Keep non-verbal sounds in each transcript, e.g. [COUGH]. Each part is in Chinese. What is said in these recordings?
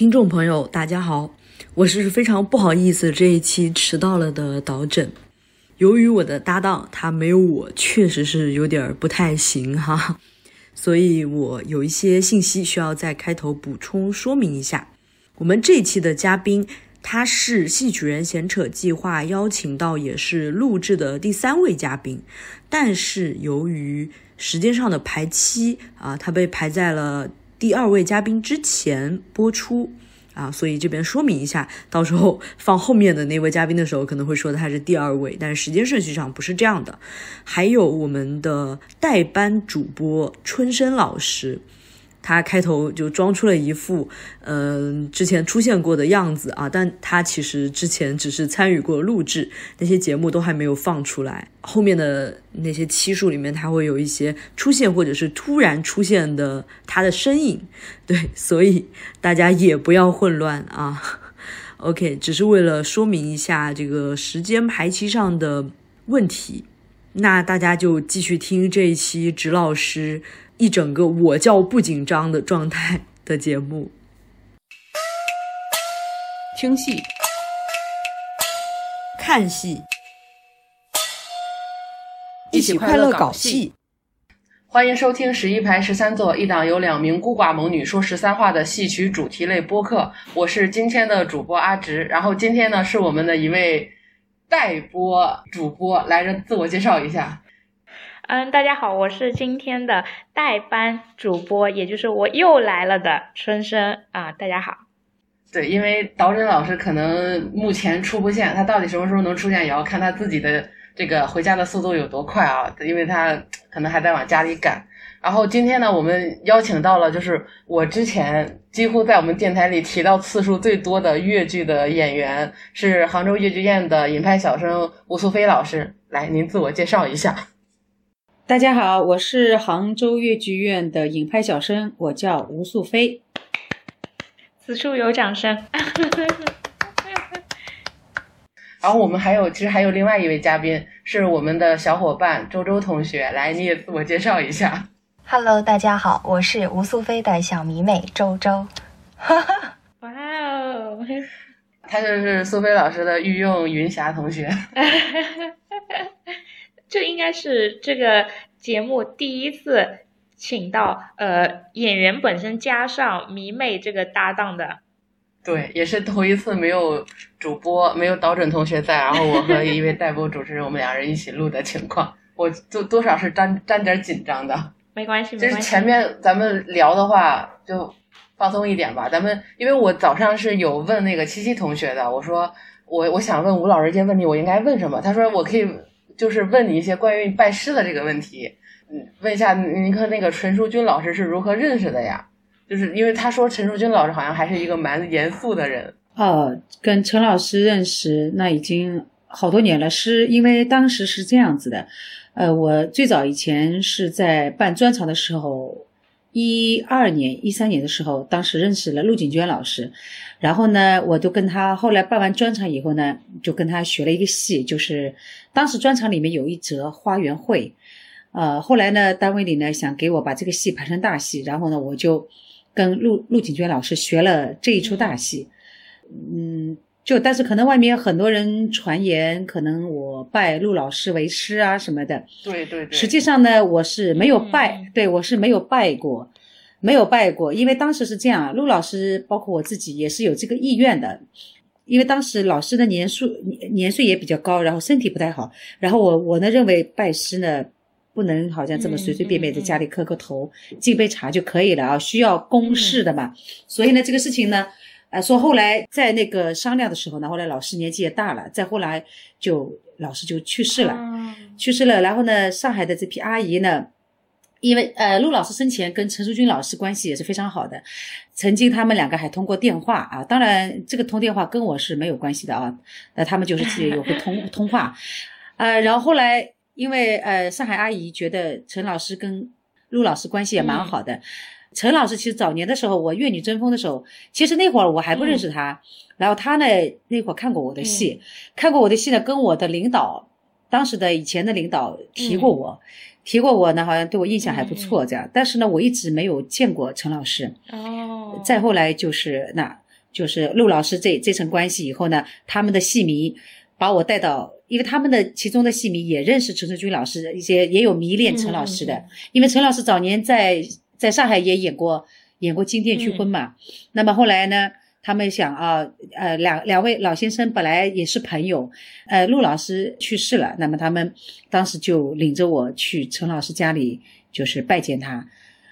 听众朋友，大家好，我是非常不好意思这一期迟到了的导诊。由于我的搭档他没有我，确实是有点不太行哈，所以我有一些信息需要在开头补充说明一下。我们这一期的嘉宾，他是戏曲人闲扯计划邀请到也是录制的第三位嘉宾，但是由于时间上的排期啊，他被排在了第二位嘉宾之前播出。啊，所以这边说明一下，到时候放后面的那位嘉宾的时候，可能会说他是第二位，但是时间顺序上不是这样的。还有我们的代班主播春生老师。他开头就装出了一副，嗯，之前出现过的样子啊，但他其实之前只是参与过录制，那些节目都还没有放出来。后面的那些期数里面，他会有一些出现或者是突然出现的他的身影，对，[LAUGHS] 所以大家也不要混乱啊。[LAUGHS] OK，只是为了说明一下这个时间排期上的问题，那大家就继续听这一期植老师。一整个我叫不紧张的状态的节目，听戏、看戏，一起快乐搞戏。欢迎收听十一排十三座一档由两名孤寡猛女说十三话的戏曲主题类播客。我是今天的主播阿直，然后今天呢是我们的一位代播主播，来着自我介绍一下。嗯，大家好，我是今天的代班主播，也就是我又来了的春生啊，大家好。对，因为导诊老师可能目前出不现，他到底什么时候能出现，也要看他自己的这个回家的速度有多快啊，因为他可能还在往家里赶。然后今天呢，我们邀请到了就是我之前几乎在我们电台里提到次数最多的越剧的演员，是杭州越剧院的尹派小生吴素飞老师，来，您自我介绍一下。大家好，我是杭州越剧院的影派小生，我叫吴素飞。此处有掌声。[LAUGHS] 然后我们还有，其实还有另外一位嘉宾，是我们的小伙伴周周同学，来，你也自我介绍一下。Hello，大家好，我是吴素飞的小迷妹周周。[LAUGHS] 哇哦，他就是苏菲老师的御用云霞同学。这应该是这个节目第一次请到呃演员本身加上迷妹这个搭档的，对，也是头一次没有主播没有导准同学在，然后我和一位代播主持人我们两人一起录的情况，我就多少是沾沾点紧张的。没关系，就是前面咱们聊的话就放松一点吧，咱们因为我早上是有问那个七七同学的，我说我我想问吴老师一些问题，我应该问什么？他说我可以。就是问你一些关于拜师的这个问题，嗯，问一下您和那个陈淑君老师是如何认识的呀？就是因为他说陈淑君老师好像还是一个蛮严肃的人。哦，跟陈老师认识那已经好多年了，是因为当时是这样子的，呃，我最早以前是在办专场的时候。一二年、一三年的时候，当时认识了陆锦娟老师，然后呢，我就跟他后来办完专场以后呢，就跟他学了一个戏，就是当时专场里面有一则《花园会》，呃，后来呢，单位里呢想给我把这个戏排成大戏，然后呢，我就跟陆陆景娟老师学了这一出大戏，嗯。就但是可能外面很多人传言，可能我拜陆老师为师啊什么的。对对对。实际上呢，我是没有拜，对我是没有拜过，没有拜过。因为当时是这样，陆老师包括我自己也是有这个意愿的，因为当时老师的年数年岁也比较高，然后身体不太好。然后我我呢认为拜师呢不能好像这么随随便便在家里磕个头敬杯茶就可以了啊，需要公事的嘛。所以呢，这个事情呢。呃，说后来在那个商量的时候呢，后来老师年纪也大了，再后来就老师就去世了，去世了。然后呢，上海的这批阿姨呢，因为呃陆老师生前跟陈淑君老师关系也是非常好的，曾经他们两个还通过电话啊，当然这个通电话跟我是没有关系的啊，那他们就是自己有会通 [LAUGHS] 通话，呃，然后后来因为呃上海阿姨觉得陈老师跟陆老师关系也蛮好的。陈老师其实早年的时候，我《粤女争锋》的时候，其实那会儿我还不认识他。然后他呢，那会儿看过我的戏，看过我的戏呢，跟我的领导，当时的以前的领导提过我，提过我呢，好像对我印象还不错这样。但是呢，我一直没有见过陈老师。哦。再后来就是那就是陆老师这这层关系以后呢，他们的戏迷把我带到，因为他们的其中的戏迷也认识陈淑君老师，一些也有迷恋陈老师的，嗯因为陈老师早年在在上海也演过演过《金殿嗯拒婚》嘛，那么后来呢？他们想啊，呃，两两位老先生本来也是朋友，呃，陆老师去世了，那么他们当时就领着我去陈老师家里，就是拜见他，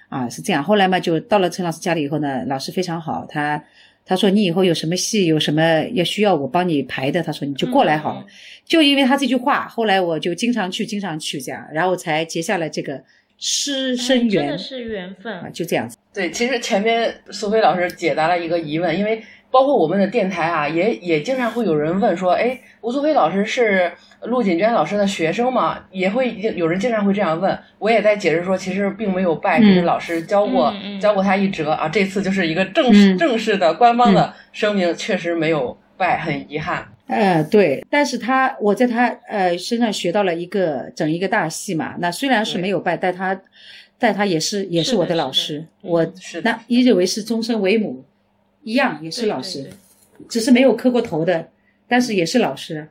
啊，是这样。后来嘛，就到了陈老师家里以后呢，老师非常好，他他说你以后有什么戏，有什么要需要我帮你排的，他说你就过来好了。嗯就因为他这句话，后来我就经常去，经常去这样，然后才结下了这个师生哎真的是缘分啊，。就这样子。对，其实前面苏菲老师解答了一个疑问，因为包括我们的电台啊，也也经常会有人问说，哎，吴苏菲老师是陆锦娟老师的学生吗？也会有人经常会这样问，我也在解释说，其实并没有拜，嗯只是老师教过、教过他一折啊。这次就是一个正式、嗯正式的官方的声明，确实没有拜，很遗憾。呃，对，但是他我在他呃身上学到了一个整一个大戏嘛。那虽然是没有拜，但他但他也是也是我的老师，我嗯是的那一认为是终身为母，一样也是老师，对对只是没有磕过头的，但是也是老师。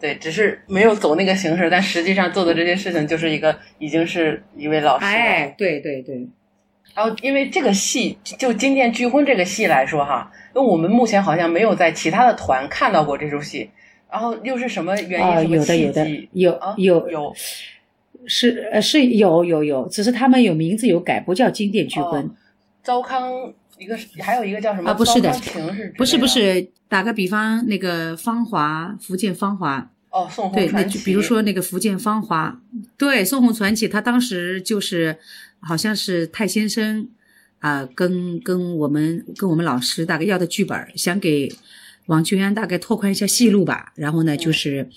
对，只是没有走那个形式，但实际上做的这件事情就是一个已经是一位老师了。哎，对对对，然后，因为这个戏就《金殿拒婚》这个戏来说哈，因为我们目前好像没有在其他的团看到过这出戏，然后又是什么原因？啊、有的有的机有啊有有是呃是有有有，只是他们有名字有改，不叫金殿拒婚。哦糟糠一个，还有一个叫什么？啊不是的是不是不是，打个比方，那个芳华，福建芳华，哦，宋对，那红传奇，就比如说那个福建芳华，对，宋红传奇，他当时就是好像是太先生啊、跟跟我们跟我们老师大概要的剧本，想给王俊安大概拓宽一下戏路吧。然后呢，就是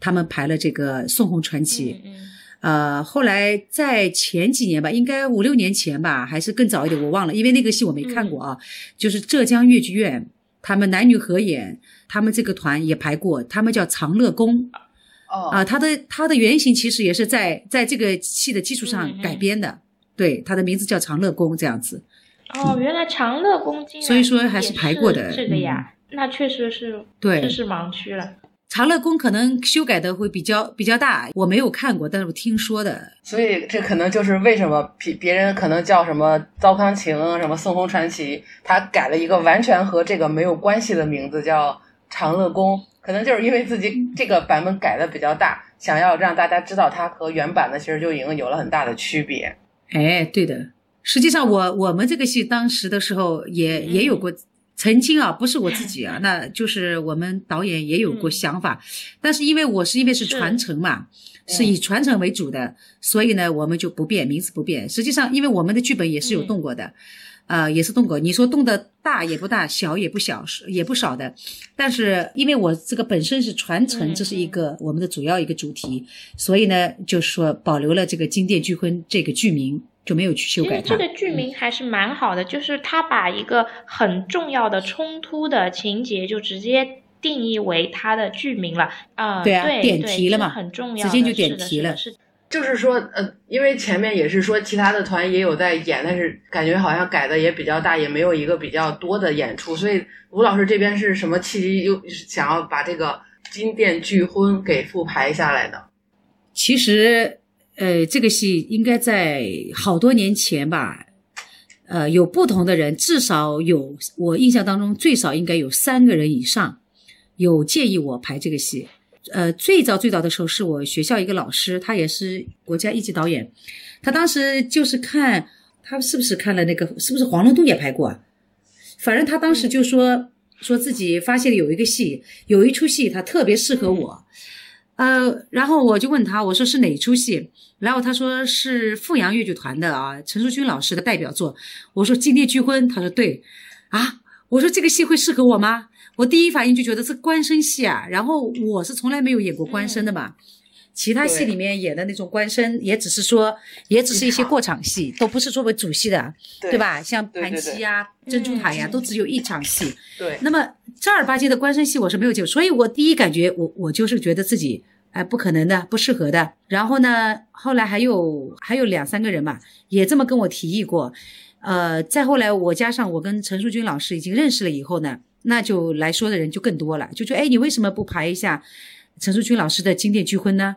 他们排了这个宋红传奇。嗯嗯呃，后来在前几年吧，应该五六年前吧，还是更早一点，我忘了，因为那个戏我没看过啊。就是浙江越剧院，他们男女合演，他们这个团也排过，他们叫长乐宫哦啊、他的他的原型其实也是在在这个戏的基础上改编的，对，它的名字叫长乐宫这样子。哦，原来长乐宫竟然所以说还是排过的嗯这个呀，那确实是对这是盲区了。长乐宫可能修改的会比较比较大，我没有看过，但是我听说的。所以这可能就是为什么别别人可能叫什么糟糠情，什么宋红传奇，他改了一个完全和这个没有关系的名字，叫长乐宫。可能就是因为自己这个版本改的比较大，想要让大家知道它和原版的其实就已经有了很大的区别。哎，对的。实际上我，我们这个戏当时的时候也也有过，曾经啊，不是我自己啊，[LAUGHS] 那就是我们导演也有过想法，但是因为我是因为是传承嘛，是以传承为主的，所以呢，我们就不变，名字不变。实际上，因为我们的剧本也是有动过的，呃，也是动过。你说动的大也不大，小也不小，是也不少的。但是因为我这个本身是传承，嗯这是一个我们的主要一个主题，所以呢，就是说保留了这个《金殿巨婚》这个剧名，就没有去修其实改它。这个剧名还是蛮好的，就是他把一个很重要的冲突的情节就直接定义为它的剧名了啊、对啊对点题了嘛很重要，直接就点题了是就是说，呃，因为前面也是说其他的团也有在演，但是感觉好像改的也比较大，也没有一个比较多的演出，所以吴老师这边是什么契机又想要把这个金殿拒婚给复排下来的？其实，呃，这个戏应该在好多年前吧，呃，有不同的人，至少有我印象当中最少应该有三个人以上有建议我排这个戏。呃，最早最早的时候是我学校一个老师，他也是国家一级导演，他当时就是看他是不是看了那个，是不是黄龙洞也拍过啊？反正他当时就说说自己发现了有一个戏，有一出戏他特别适合我。呃，然后我就问他，我说是哪出戏？然后他说是富阳越剧团的啊，陈淑君老师的代表作。我说《金殿拒婚》，他说对。啊，我说这个戏会适合我吗？我第一反应就觉得是官绅戏啊，然后我是从来没有演过官绅的嘛。其他戏里面演的那种官绅，也只是说，也只是一些过场戏，都不是作为主戏的，对对？吧？像盘对对对溪呀、珍珠塔呀，嗯都只有一场戏。对，那么正儿八经的官绅戏我是没有接触，所以我第一感觉我我就是觉得自己哎不可能的，不适合的。然后呢，后来还有还有两三个人嘛，也这么跟我提议过。呃，再后来我加上我跟陈淑君老师已经认识了以后呢，那就来说的人就更多了，就说哎，你为什么不排一下陈淑君老师的经典剧婚呢？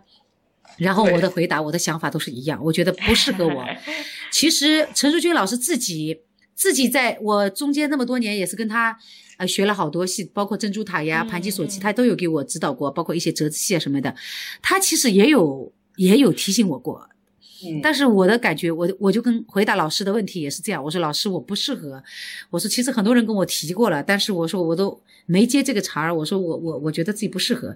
然后我的回答，我的想法都是一样，我觉得不适合我。[LAUGHS] 其实陈淑君老师自己自己在我中间那么多年也是跟他呃学了好多戏，包括珍珠塔呀、盘吉索契，他都有给我指导过，包括一些折子戏啊什么的，他其实也有也有提醒我过。但是我的感觉，我我就跟回答老师的问题也是这样，我说老师我不适合，我说其实很多人跟我提过了，但是我说我都没接这个茬儿，我说我我我觉得自己不适合。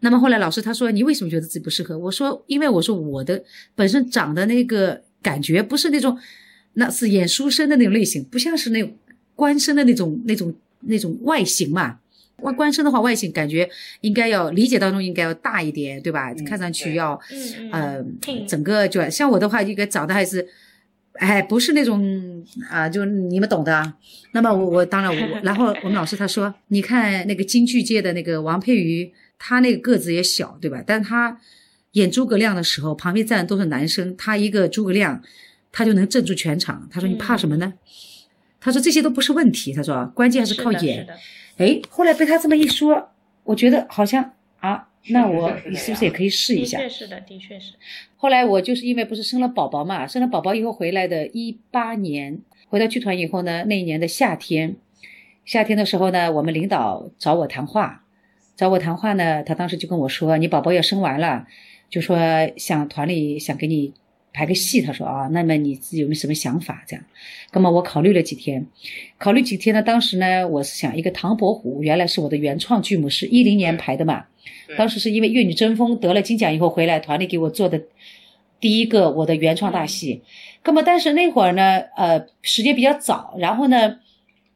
那么后来老师他说你为什么觉得自己不适合？我说因为我说我的本身长的那个感觉不是那种，那是演书生的那种类型，不像是那种官绅的那种那种那种外形嘛。外观身的话，外形感觉应该要理解当中应该要大一点，对吧？看上去要呃整个就像我的话，应该长得还是哎不是那种啊，就你们懂的。那么我我当然我然后我们老师他说，你看那个京剧界的那个王佩瑜。他那个个子也小，对吧？但他演诸葛亮的时候，旁边站的都是男生，他一个诸葛亮，他就能镇住全场。他说：“你怕什么呢？”他说：“这些都不是问题。”他说：“关键还是靠演。”哎，后来被他这么一说，我觉得好像啊，那我是不是也可以试一下？的确是的，的确是。后来我就是因为不是生了宝宝嘛，生了宝宝以后回来的，一八年回到剧团以后呢，那一年的夏天，夏天的时候呢，我们领导找我谈话。找我谈话呢，他当时就跟我说：“你宝宝要生完了，就说想团里想给你排个戏。”他说：“啊，那么你自己有没有什么想法？”这样，那么我考虑了几天，考虑几天呢？当时呢，我是想一个《唐伯虎》，原来是我的原创剧目，是一零年排的嘛。当时是因为《越女争锋》得了金奖以后回来，团里给我做的第一个我的原创大戏。那么但是那会儿呢，呃，时间比较早，然后呢，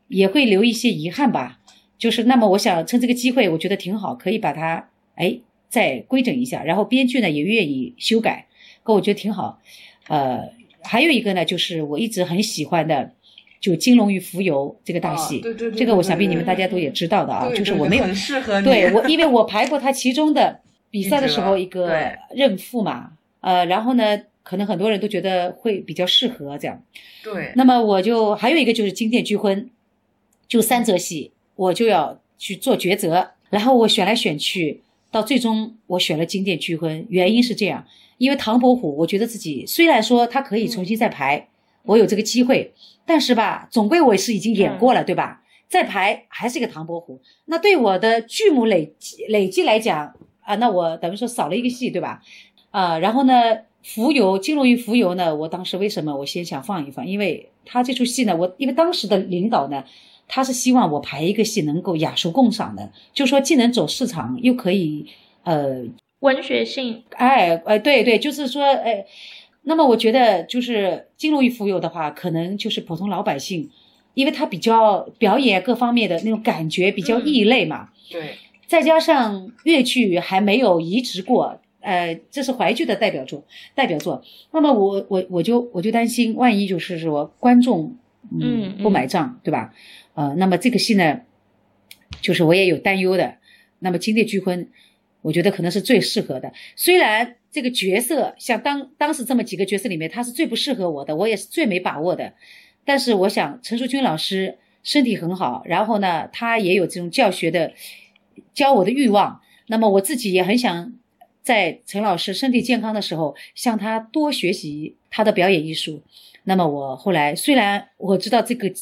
也会留一些遗憾吧。就是那么，我想趁这个机会，我觉得挺好，可以把它哎再规整一下。然后编剧呢也愿意修改，可我觉得挺好。呃，还有一个呢，就是我一直很喜欢的，就《金龙与蜉蝣》这个大戏。对对对。这个我想必你们大家都也知道的啊，就是我没有很适合你。对我，因为我排过他其中的 [LAUGHS] 比赛的时候一个任父嘛。呃，然后呢，可能很多人都觉得会比较适合这样。对。那么我就还有一个就是《金殿拒婚》，就三则戏。我就要去做抉择，然后我选来选去，到最终我选了经典聚婚。原因是这样，因为唐伯虎，我觉得自己虽然说他可以重新再排，我有这个机会，但是吧，总归我是已经演过了，对吧？再排还是一个唐伯虎，那对我的剧目累积累积来讲啊，那我等于说少了一个戏，对吧？啊，然后呢，浮游金龙鱼浮游呢，我当时为什么我先想放一放？因为他这出戏呢，我因为当时的领导呢。他是希望我排一个戏能够雅俗共赏的，就说既能走市场，又可以，呃，文学性。哎，哎，对对，就是说，哎，那么我觉得就是金龙与蜉蝣的话，可能就是普通老百姓，因为他比较表演各方面的那种感觉比较异类嘛。对。再加上越剧还没有移植过，呃，这是淮剧的代表作，代表作。那么我我我就我就担心，万一就是说观众嗯不买账，对吧？呃，那么这个戏呢，就是我也有担忧的。那么《金殿聚婚》，我觉得可能是最适合的。虽然这个角色像当当时这么几个角色里面，他是最不适合我的，我也是最没把握的。但是我想，陈淑君老师身体很好，然后呢，他也有这种教学的教我的欲望。那么我自己也很想在陈老师身体健康的时候，向他多学习他的表演艺术。那么我后来虽然我知道这个。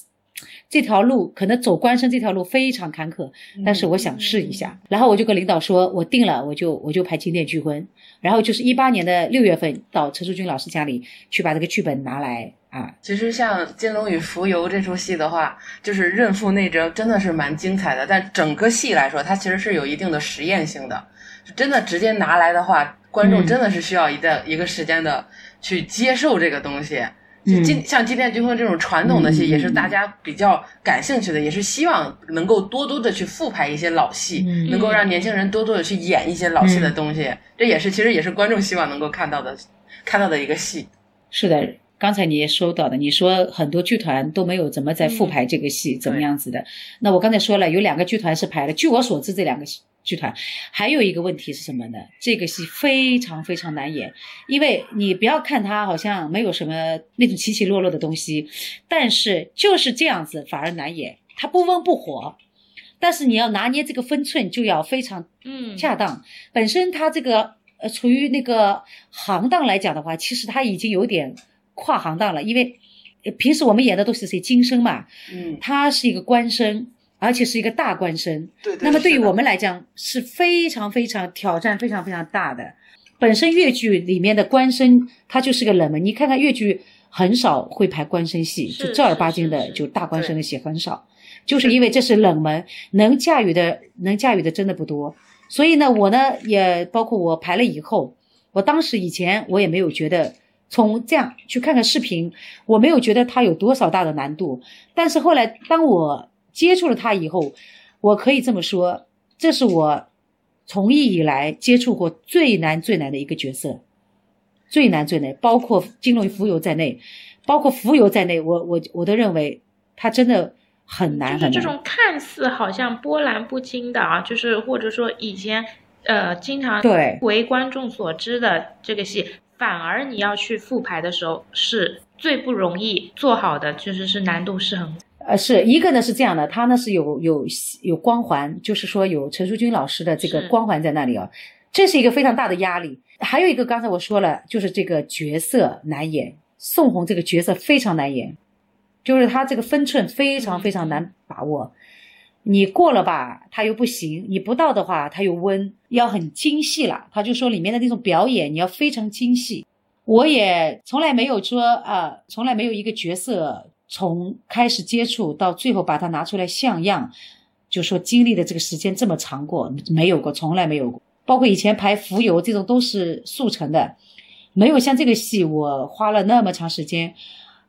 这条路可能走官生这条路非常坎坷，但是我想试一下。然后我就跟领导说，我定了，我就我就排《金殿聚婚》。然后就是一八年的六月份到陈淑君老师家里去把这个剧本拿来啊。其实像《金龙与蜉蝣》这出戏的话，就是任父内折，真的是蛮精彩的。但整个戏来说，它其实是有一定的实验性的。真的直接拿来的话，观众真的是需要一个一个时间的去接受这个东西。今像《金殿军婚》这种传统的戏，也是大家比较感兴趣的，也是希望能够多多的去复排一些老戏，能够让年轻人多多的去演一些老戏的东西。这也是其实也是观众希望能够看到的，看到的一个戏。是的，刚才你也说到的，你说很多剧团都没有怎么在复排这个戏，怎么样子的？那我刚才说了，有两个剧团是排了。据我所知，这两个戏。剧团还有一个问题是什么呢？这个戏非常非常难演，因为你不要看它好像没有什么那种起起落落的东西，但是就是这样子反而难演。它不温不火，但是你要拿捏这个分寸就要非常嗯，恰当。本身它这个呃处于那个行当来讲的话，其实它已经有点跨行当了，因为呃平时我们演的都是谁金生嘛，嗯，他是一个官生，而且是一个大官生。对对。那么对于我们来讲是非常非常挑战非常非常大的。本身越剧里面的官生它就是个冷门，你看看越剧很少会排官生戏，就正儿八经的就大官生的戏很少，就是因为这是冷门，能驾驭的能驾驭的真的不多。所以呢，我呢也包括我排了以后，我当时以前我也没有觉得。从这样去看看视频，我没有觉得它有多少大的难度，但是后来当我接触了它以后，我可以这么说，这是我从艺以来接触过最难最难的一个角色，最难最难，包括金龙浮游在内，包括浮游在内，我我我都认为他真的很难很难。就是这种看似好像波澜不惊的啊，就是或者说以前呃经常对为观众所知的这个戏，反而你要去复排的时候是最不容易做好的，就实是难度是很呃，是一个呢是这样的，他呢是有有有光环，就是说有陈淑君老师的这个光环在那里啊，这是一个非常大的压力。还有一个刚才我说了，就是这个角色难演，宋红这个角色非常难演，就是他这个分寸非常非常难把握。你过了吧，他又不行；你不到的话，他又温，要很精细了。他就说里面的那种表演，你要非常精细。我也从来没有说啊、从来没有一个角色从开始接触到最后把它拿出来像样，就说经历的这个时间这么长过，没有过，从来没有过。包括以前排浮游这种都是速成的，没有像这个戏我花了那么长时间，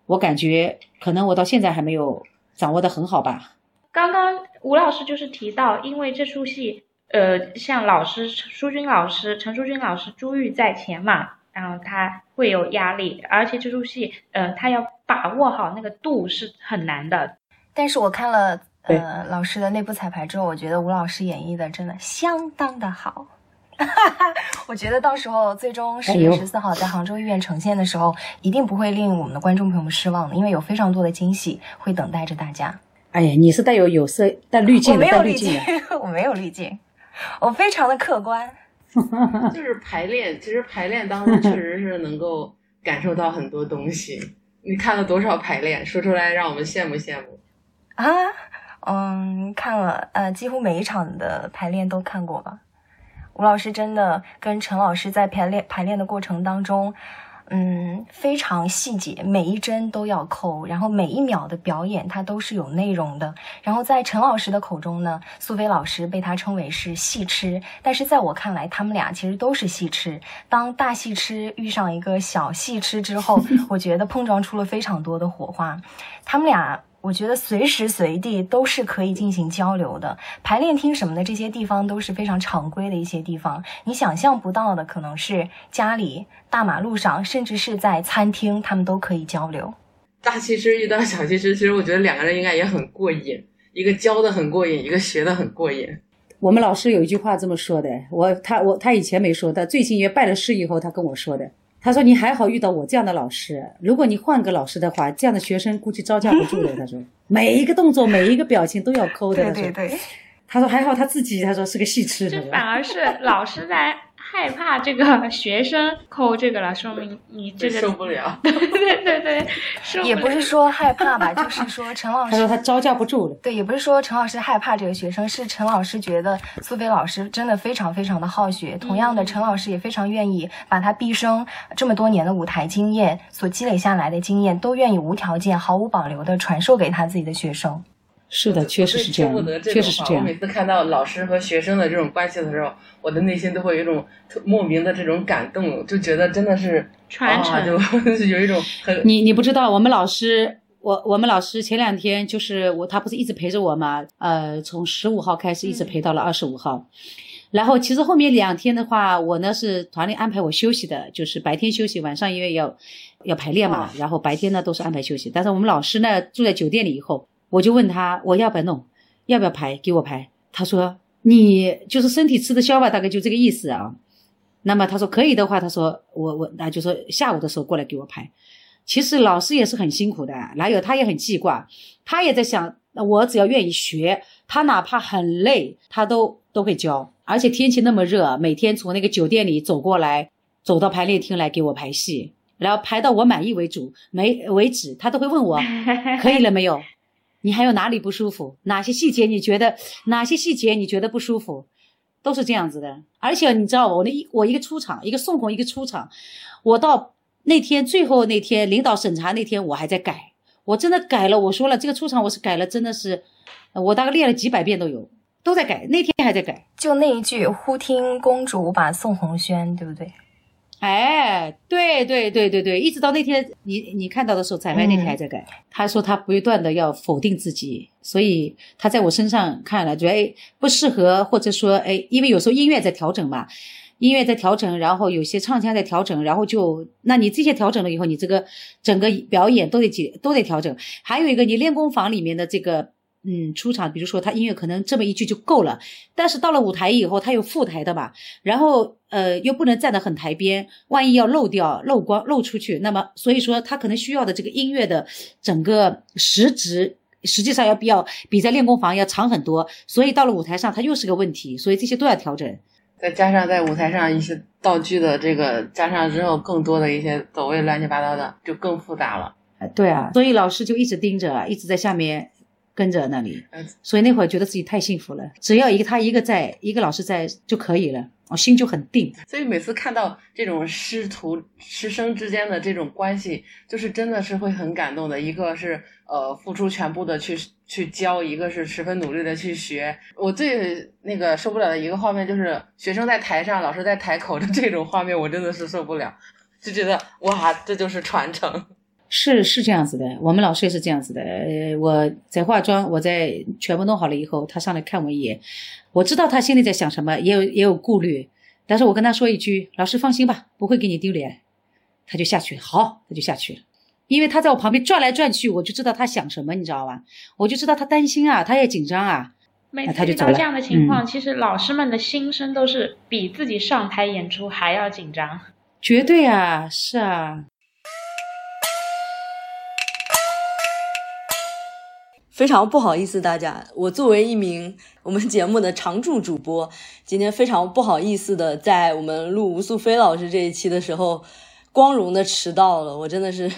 我感觉可能我到现在还没有掌握的很好吧。刚刚吴老师就是提到，因为这出戏，呃，像老师舒君老师、陈淑君老师、珠玉在前嘛，然后他会有压力，而且这出戏，呃，他要把握好那个度是很难的。但是我看了呃老师的内部彩排之后，我觉得吴老师演绎的真的相当的好。[LAUGHS] 我觉得到时候最终十月十四号在杭州医院呈现的时候，一定不会令我们的观众朋友们失望的，因为有非常多的惊喜会等待着大家。哎呀，你是带有有色带滤我镜的，没有滤带滤镜镜的。[LAUGHS] 我没有滤镜，我非常的客观。[LAUGHS] 就是排练，其实排练当中确实是能够感受到很多东西。你看了多少排练？说出来让我们羡慕羡慕。啊，嗯，看了，呃，几乎每一场的排练都看过吧。吴老师真的跟陈老师在排练排练的过程当中，嗯，非常细节，每一帧都要抠，然后每一秒的表演它都是有内容的。然后在陈老师的口中呢，苏菲老师被他称为是戏痴，但是在我看来，他们俩其实都是戏痴。当大戏痴遇上一个小戏痴之后，[LAUGHS] 我觉得碰撞出了非常多的火花。他们俩，我觉得随时随地都是可以进行交流的。排练厅什么的这些地方都是非常常规的一些地方，你想象不到的可能是家里、大马路上，甚至是在餐厅，他们都可以交流。大戏痴遇到小戏痴，其实我觉得两个人应该也很过瘾，一个教的很过瘾，一个学的很过瘾。我们老师有一句话这么说的，我他我他以前没说的，最近也拜了师以后，他跟我说的。他说：“你还好遇到我这样的老师，如果你换个老师的话，这样的学生估计招架不住了。”他说：“ [LAUGHS] 每一个动作、每一个表情都要抠的。”他说：“对，他说还好他自己，他说是个戏痴。”这反而是老师在害怕这个学生扣这个了，说明你这个受不了。[LAUGHS] 对对对对，受也不是说害怕吧，[LAUGHS] 就是说陈老师他说他招架不住了。对，也不是说陈老师害怕这个学生，是陈老师觉得苏菲老师真的非常非常的好学。同样的，陈老师也非常愿意把他毕生这么多年的舞台经验所积累下来的经验，都愿意无条件、毫无保留的传授给他自己的学生。是的，确实是这样确实是这样。我每次看到老师和学生的这种关系的时候，我的内心都会有一种特莫名的这种感动，就觉得真的是传承啊、就 [LAUGHS] 有一种很你你不知道，我们老师，我我们老师前两天就是我，他不是一直陪着我吗？呃，从十五号开始一直陪到了二十五号。然后其实后面两天的话，我呢是团里安排我休息的，就是白天休息，晚上因为要要排练嘛，然后白天呢都是安排休息。但是我们老师呢住在酒店里以后，我就问他我要不要弄，要不要排，给我排。他说你就是身体吃得消吧，大概就这个意思啊。那么他说可以的话，他说我我那就说下午的时候过来给我排。其实老师也是很辛苦的，哪有他也很记挂，他也在想，那我只要愿意学，他哪怕很累，他都都会教。而且天气那么热，每天从那个酒店里走过来，走到排练厅来给我排戏，然后排到我满意为主，没为止，他都会问我 [LAUGHS] 可以了没有？你还有哪里不舒服？哪些细节你觉得哪些细节你觉得不舒服？都是这样子的。而且你知道，我那一我一个出场，一个宋红一个出场，我到那天最后那天领导审查那天，我还在改，我真的改了。我说了，这个出场我是改了，真的是，我大概练了几百遍都有。都在改，那天还在改，就那一句“忽听公主把宋红轩”，对不对？哎，对对对对对，一直到那天你你看到的时候，彩排那天还在改。他说他不断的要否定自己，所以他在我身上看了，觉得哎不适合，或者说哎，因为有时候音乐在调整嘛，音乐在调整，然后有些唱腔在调整，然后就那你这些调整了以后，你这个整个表演都得解都得调整。还有一个，你练功房里面的这个。嗯，出场，比如说他音乐可能这么一句就够了，但是到了舞台以后，他有副台的嘛，然后呃又不能站得很台边，万一要漏掉、漏光、漏出去，那么所以说他可能需要的这个音乐的整个时值，实际上要比要比在练功房要长很多，所以到了舞台上，它又是个问题，所以这些都要调整。再加上在舞台上一些道具的这个加上之后，更多的一些走位乱七八糟的，就更复杂了。对啊，所以老师就一直盯着，一直在下面。跟着那里，所以那会儿觉得自己太幸福了。只要一个他一个在，一个老师在就可以了，我心就很定。所以每次看到这种师徒师生之间的这种关系，就是真的是会很感动的。一个是呃付出全部的去去教，一个是十分努力的去学。我最那个受不了的一个画面就是学生在台上，老师在台口的这种画面，我真的是受不了，就觉得哇，这就是传承。是是这样子的，我们老师也是这样子的。呃，我在化妆，我在全部弄好了以后，他上来看我一眼，我知道他心里在想什么，也有也有顾虑，但是我跟他说一句：“老师放心吧，不会给你丢脸。”他就下去，好，他就下去了。因为他在我旁边转来转去，我就知道他想什么，你知道吧？我就知道他担心啊，他也紧张啊。每次遇到这样的情况，其实老师们的心声都是比自己上台演出还要紧张。绝对啊，是啊。非常不好意思，大家，我作为一名我们节目的常驻主播，今天非常不好意思的，在我们录吴素飞老师这一期的时候，光荣的迟到了，我真的是，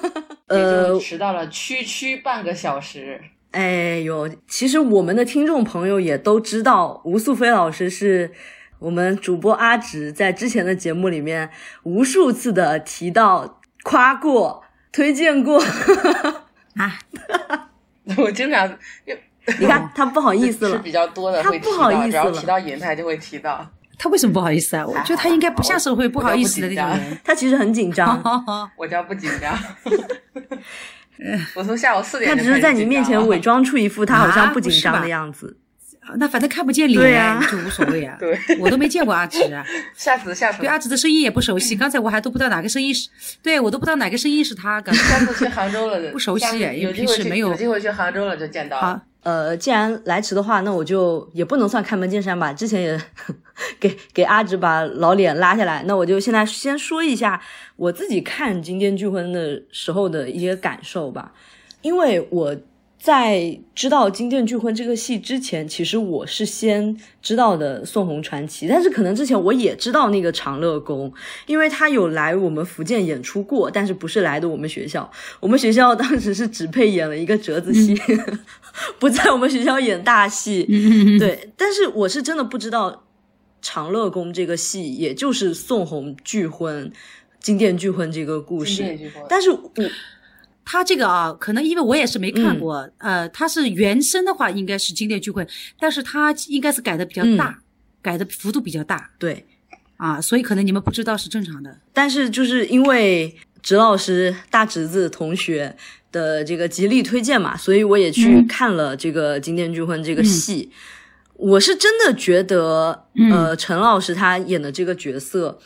[LAUGHS] 呃，迟到了区区半个小时。哎呦，其实我们的听众朋友也都知道，吴素飞老师是我们主播阿直在之前的节目里面无数次的提到、夸过、推荐过 [LAUGHS] 啊。[LAUGHS] 我经常，你看他不好意思了，是比较多的，他不好意思了，提到银泰就会提到。他为什么不好意思啊？我觉得他应该不像是会不好意思的那种人，他其实很紧张。[LAUGHS] 我叫不紧张。[LAUGHS] 我从下午四点，他只是在你面前伪装出一副他好像不紧张的样子。那反正看不见脸呀就无所谓啊。[LAUGHS] 对，我都没见过阿直啊。[LAUGHS] 下次下次。对阿直的声音也不熟悉，刚才我还都不知道哪个声音是，对我都不知道哪个声音是他。下次去杭州了，不熟悉，因为平时没有。有机会去杭州了就见到。好，呃，既然来迟的话，那我就也不能算开门见山吧。之前也 [LAUGHS] 给给阿直把老脸拉下来，那我就现在先说一下我自己看《金殿巨婚》的时候的一些感受吧，因为我。在知道《金殿巨婚》这个戏之前，其实我是先知道的《宋红传奇》，但是可能之前我也知道那个长乐宫，因为他有来我们福建演出过，但是不是来的我们学校。我们学校当时是只配演了一个折子戏，不在我们学校演大戏。[LAUGHS] 对，但是我是真的不知道长乐宫这个戏，也就是宋红巨婚、金殿巨婚这个故事。但是我。他这个啊，可能因为我也是没看过，呃，他是原声的话应该是《经典聚会》，但是他应该是改的比较大，改的幅度比较大，对，啊，所以可能你们不知道是正常的。但是就是因为直老师大侄子同学的这个极力推荐嘛，所以我也去看了这个《经典聚会》这个戏。我是真的觉得，呃，陈老师他演的这个角色，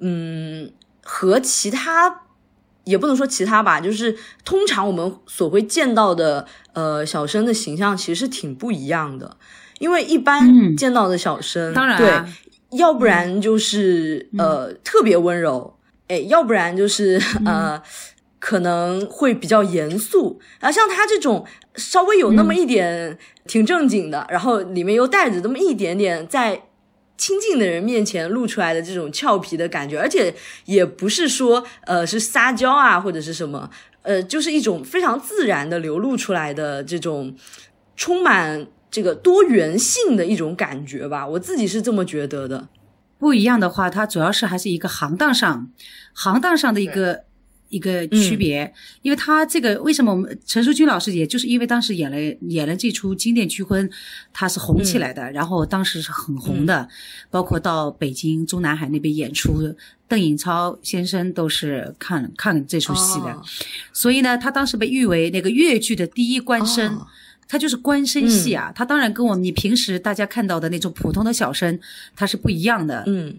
嗯，和其他。也不能说其他吧，就是通常我们所会见到的，呃，小生的形象其实是挺不一样的。因为一般见到的小生，当然对，要不然就是呃特别温柔，哎，要不然就是呃可能会比较严肃，然后像他这种稍微有那么一点挺正经的，然后里面又带着那么一点点在亲近的人面前露出来的这种俏皮的感觉，而且也不是说呃是撒娇啊或者是什么，呃就是一种非常自然的流露出来的这种充满这个多元性的一种感觉吧，我自己是这么觉得的。不一样的话，它主要是还是一个行当上，行当上的一个一个区别。因为他这个为什么我们陈淑君老师，也就是因为当时演了演了这出《经典拒婚》，他是红起来的，然后当时是很红的，包括到北京中南海那边演出，邓颖超先生都是看看这出戏的，所以呢，他当时被誉为那个粤剧的第一官生。他就是官声戏啊，他当然跟我们你平时大家看到的那种普通的小生，他是不一样的。嗯，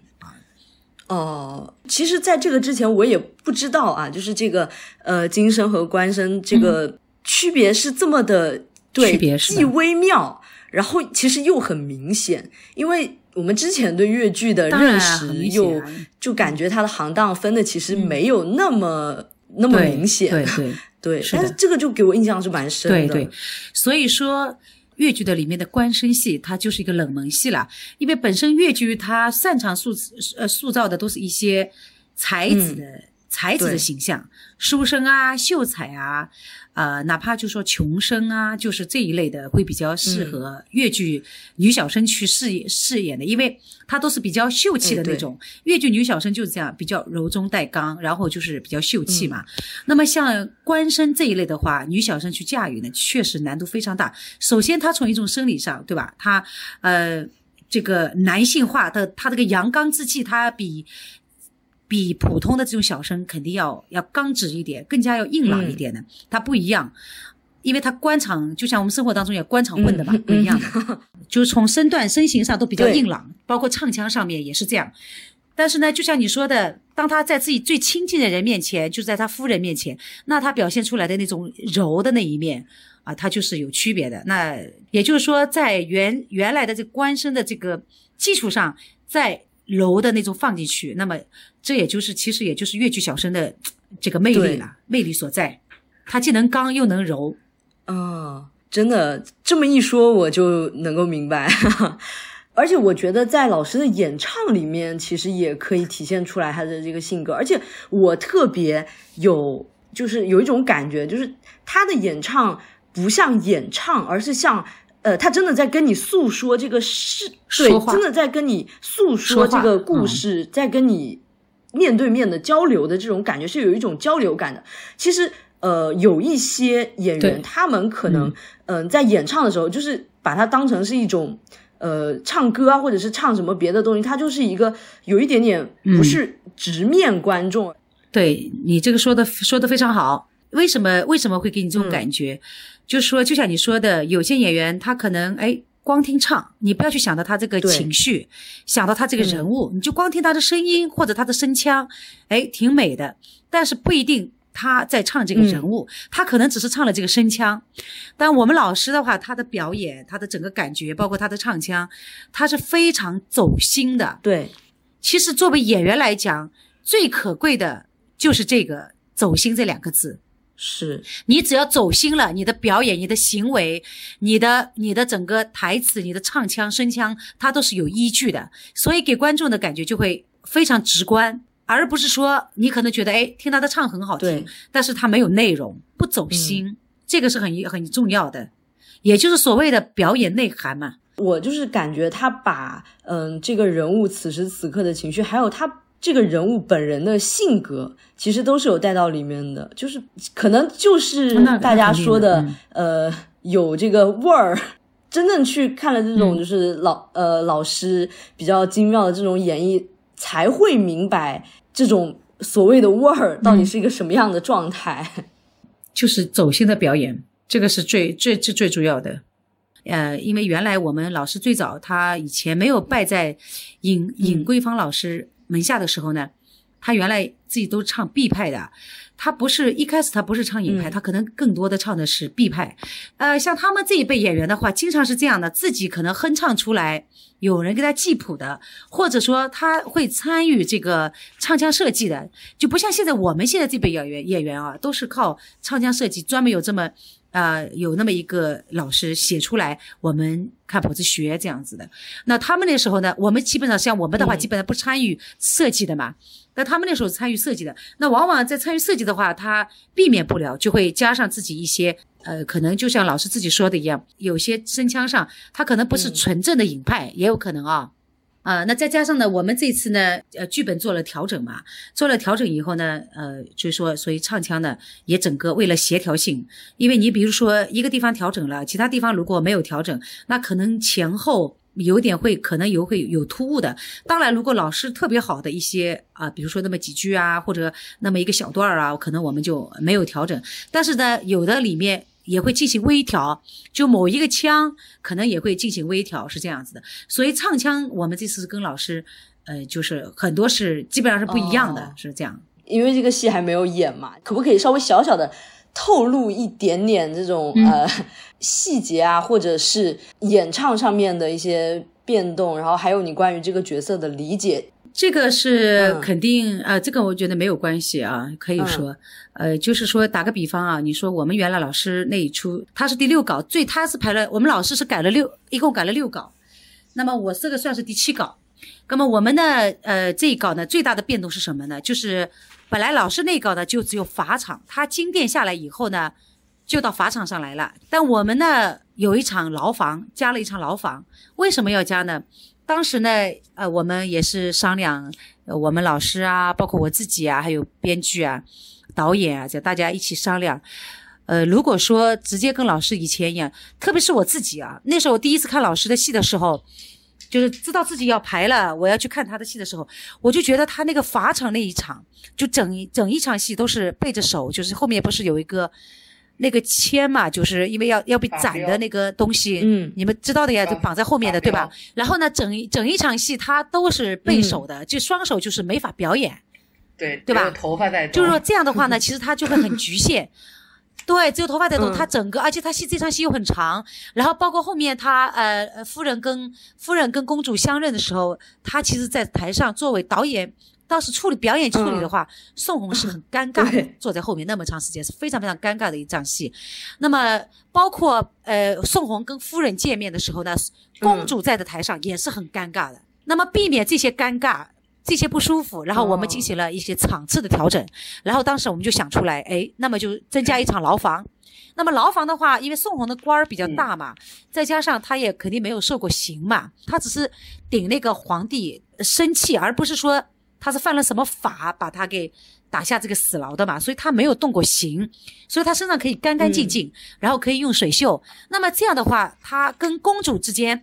哦，其实，在这个之前我也不知道啊，就是这个呃，金生和官生这个区别是这么的，对，既微妙，然后其实又很明显，因为我们之前对越剧的认识又就感觉它的行当分的其实没有那么那么明显，对对。对，但是这个就给我印象是蛮深的。对对，所以说越剧的里面的官声戏，它就是一个冷门戏了，因为本身越剧它擅长塑呃塑造的都是一些才子的才子的形象，书生啊、秀才啊。呃，哪怕就说穷生啊，就是这一类的，会比较适合越剧女小生去饰演饰演的，因为她都是比较秀气的那种。越剧女小生就是这样，比较柔中带刚，然后就是比较秀气嘛。那么像官生这一类的话，女小生去驾驭呢，确实难度非常大。首先，她从一种生理上，对吧？她呃，这个男性化的，她这个阳刚之气，他比。比普通的这种小生肯定要要刚直一点，更加要硬朗一点的，它不一样，因为他官场就像我们生活当中也官场混的嘛，不一样的，[LAUGHS] 就是从身段、身形上都比较硬朗，包括唱腔上面也是这样。但是呢，就像你说的，当他在自己最亲近的人面前，就在他夫人面前，那他表现出来的那种柔的那一面啊，他就是有区别的。那也就是说，在原原来的这官声的这个基础上，在。柔的那种放进去，那么这也就是其实也就是越剧小生的这个魅力了，魅力所在。它既能刚又能柔。啊，真的这么一说，我就能够明白。[LAUGHS] 而且我觉得在老师的演唱里面，其实也可以体现出来他的这个性格。而且我特别有，就是有一种感觉，就是他的演唱不像演唱，而是像。呃，他真的在跟你诉说这个事，对，真的在跟你诉说这个故事，在跟你面对面的交流的这种感觉是有一种交流感的。其实，呃，有一些演员，他们可能，嗯，在演唱的时候，就是把它当成是一种，呃，唱歌啊，或者是唱什么别的东西，他就是一个有一点点不是直面观众。对你这个说的说的非常好，为什么为什么会给你这种感觉？就是说，就像你说的，有些演员他可能哎，光听唱，你不要去想到他这个情绪，想到他这个人物，你就光听他的声音或者他的声腔，哎，挺美的。但是不一定他在唱这个人物，他可能只是唱了这个声腔。但我们老师的话，他的表演，他的整个感觉，包括他的唱腔，他是非常走心的。对，其实作为演员来讲，最可贵的就是这个“走心”这两个字。是你只要走心了，你的表演、你的行为、你的、你的整个台词、你的唱腔、声腔，它都是有依据的，所以给观众的感觉就会非常直观，而不是说你可能觉得哎，听他的唱很好听，但是他没有内容，不走心，这个是很很重要的，也就是所谓的表演内涵嘛。我就是感觉他把嗯这个人物此时此刻的情绪，还有他。这个人物本人的性格其实都是有带到里面的，就是可能就是大家说的，呃，有这个味儿。真正去看了这种就是老呃老师比较精妙的这种演绎，才会明白这种所谓的味儿到底是一个什么样的状态。就是走心的表演，这个是最最最最主要的。呃，因为原来我们老师最早他以前没有拜在尹尹桂芳老师。门下的时候呢，他原来自己都唱 B 派的，他不是一开始他不是唱影派，嗯他可能更多的唱的是 B 派。呃，像他们这一辈演员的话，经常是这样的，自己可能哼唱出来，有人给他记谱的，或者说他会参与这个唱腔设计的，就不像现在我们现在这辈演员演员啊，都是靠唱腔设计，专门有这么。呃，有那么一个老师写出来，我们看谱子学这样子的。那他们那时候呢，我们基本上像我们的话，嗯基本上不参与设计的嘛。那他们那时候参与设计的，那往往在参与设计的话，他避免不了就会加上自己一些呃，可能就像老师自己说的一样，有些声腔上他可能不是嗯纯正的影派，也有可能啊。啊、那再加上呢，我们这次呢，呃，剧本做了调整嘛，做了调整以后呢，呃，就是说，所以唱腔呢，也整个为了协调性，因为你比如说一个地方调整了，其他地方如果没有调整，那可能前后有点会可能有会有突兀的。当然，如果老师特别好的一些啊、比如说那么几句啊，或者那么一个小段儿啊，可能我们就没有调整。但是呢，有的里面也会进行微调，就某一个腔可能也会进行微调，是这样子的。所以唱腔我们这次是跟老师，呃，就是很多是基本上是不一样的，哦是这样。因为这个戏还没有演嘛，可不可以稍微小小的透露一点点这种、嗯呃细节啊，或者是演唱上面的一些变动，然后还有你关于这个角色的理解？这个是嗯。肯定，呃，这个我觉得没有关系啊，可以说，呃，就是说打个比方啊，你说我们原来老师那一出，他是第六稿，最他是排了，我们老师是改了六，一共改了六稿，那么我这个算是第七稿，那么我们呢，呃，这一稿呢最大的变动是什么呢？就是本来老师那稿呢就只有法场，他经殿下来以后呢，就到法场上来了，但我们呢有一场牢房，加了一场牢房，为什么要加呢？当时呢，呃，我们也是商量，呃我们老师啊，包括我自己啊，还有编剧啊、导演啊，就大家一起商量。呃，如果说直接跟老师以前一样，特别是我自己啊，那时候我第一次看老师的戏的时候，就是知道自己要排了，我要去看他的戏的时候，我就觉得他那个法场那一场，就整整一场戏都是背着手，就是后面不是有一个那个签嘛，就是因为要要被斩的那个东西，嗯你们知道的呀，就绑在后面的，对吧？然后呢，整一整一场戏他都是背手的，就双手就是没法表演。对对吧头发在动，就是说这样的话呢，[LAUGHS] 其实他就会很局限。对，只有头发在动，嗯他整个，而且他戏这场戏又很长，然后包括后面他呃呃夫人跟夫人跟公主相认的时候，他其实，在台上作为导演，当时处理表演处理的话，宋红是很尴尬的，[LAUGHS] 坐在后面那么长时间，是非常非常尴尬的一场戏。那么包括呃宋红跟夫人见面的时候呢，公主在的台上也是很尴尬的。那么避免这些尴尬。这些不舒服，然后我们进行了一些场次的调整，然后当时我们就想出来，哎，那么就增加一场牢房。那么牢房的话，因为宋红的官儿比较大嘛，再加上他也肯定没有受过刑嘛，他只是顶那个皇帝生气，而不是说他是犯了什么法把他给打下这个死牢的嘛，所以他没有动过刑，所以他身上可以干干净净，然后可以用水袖。那么这样的话，他跟公主之间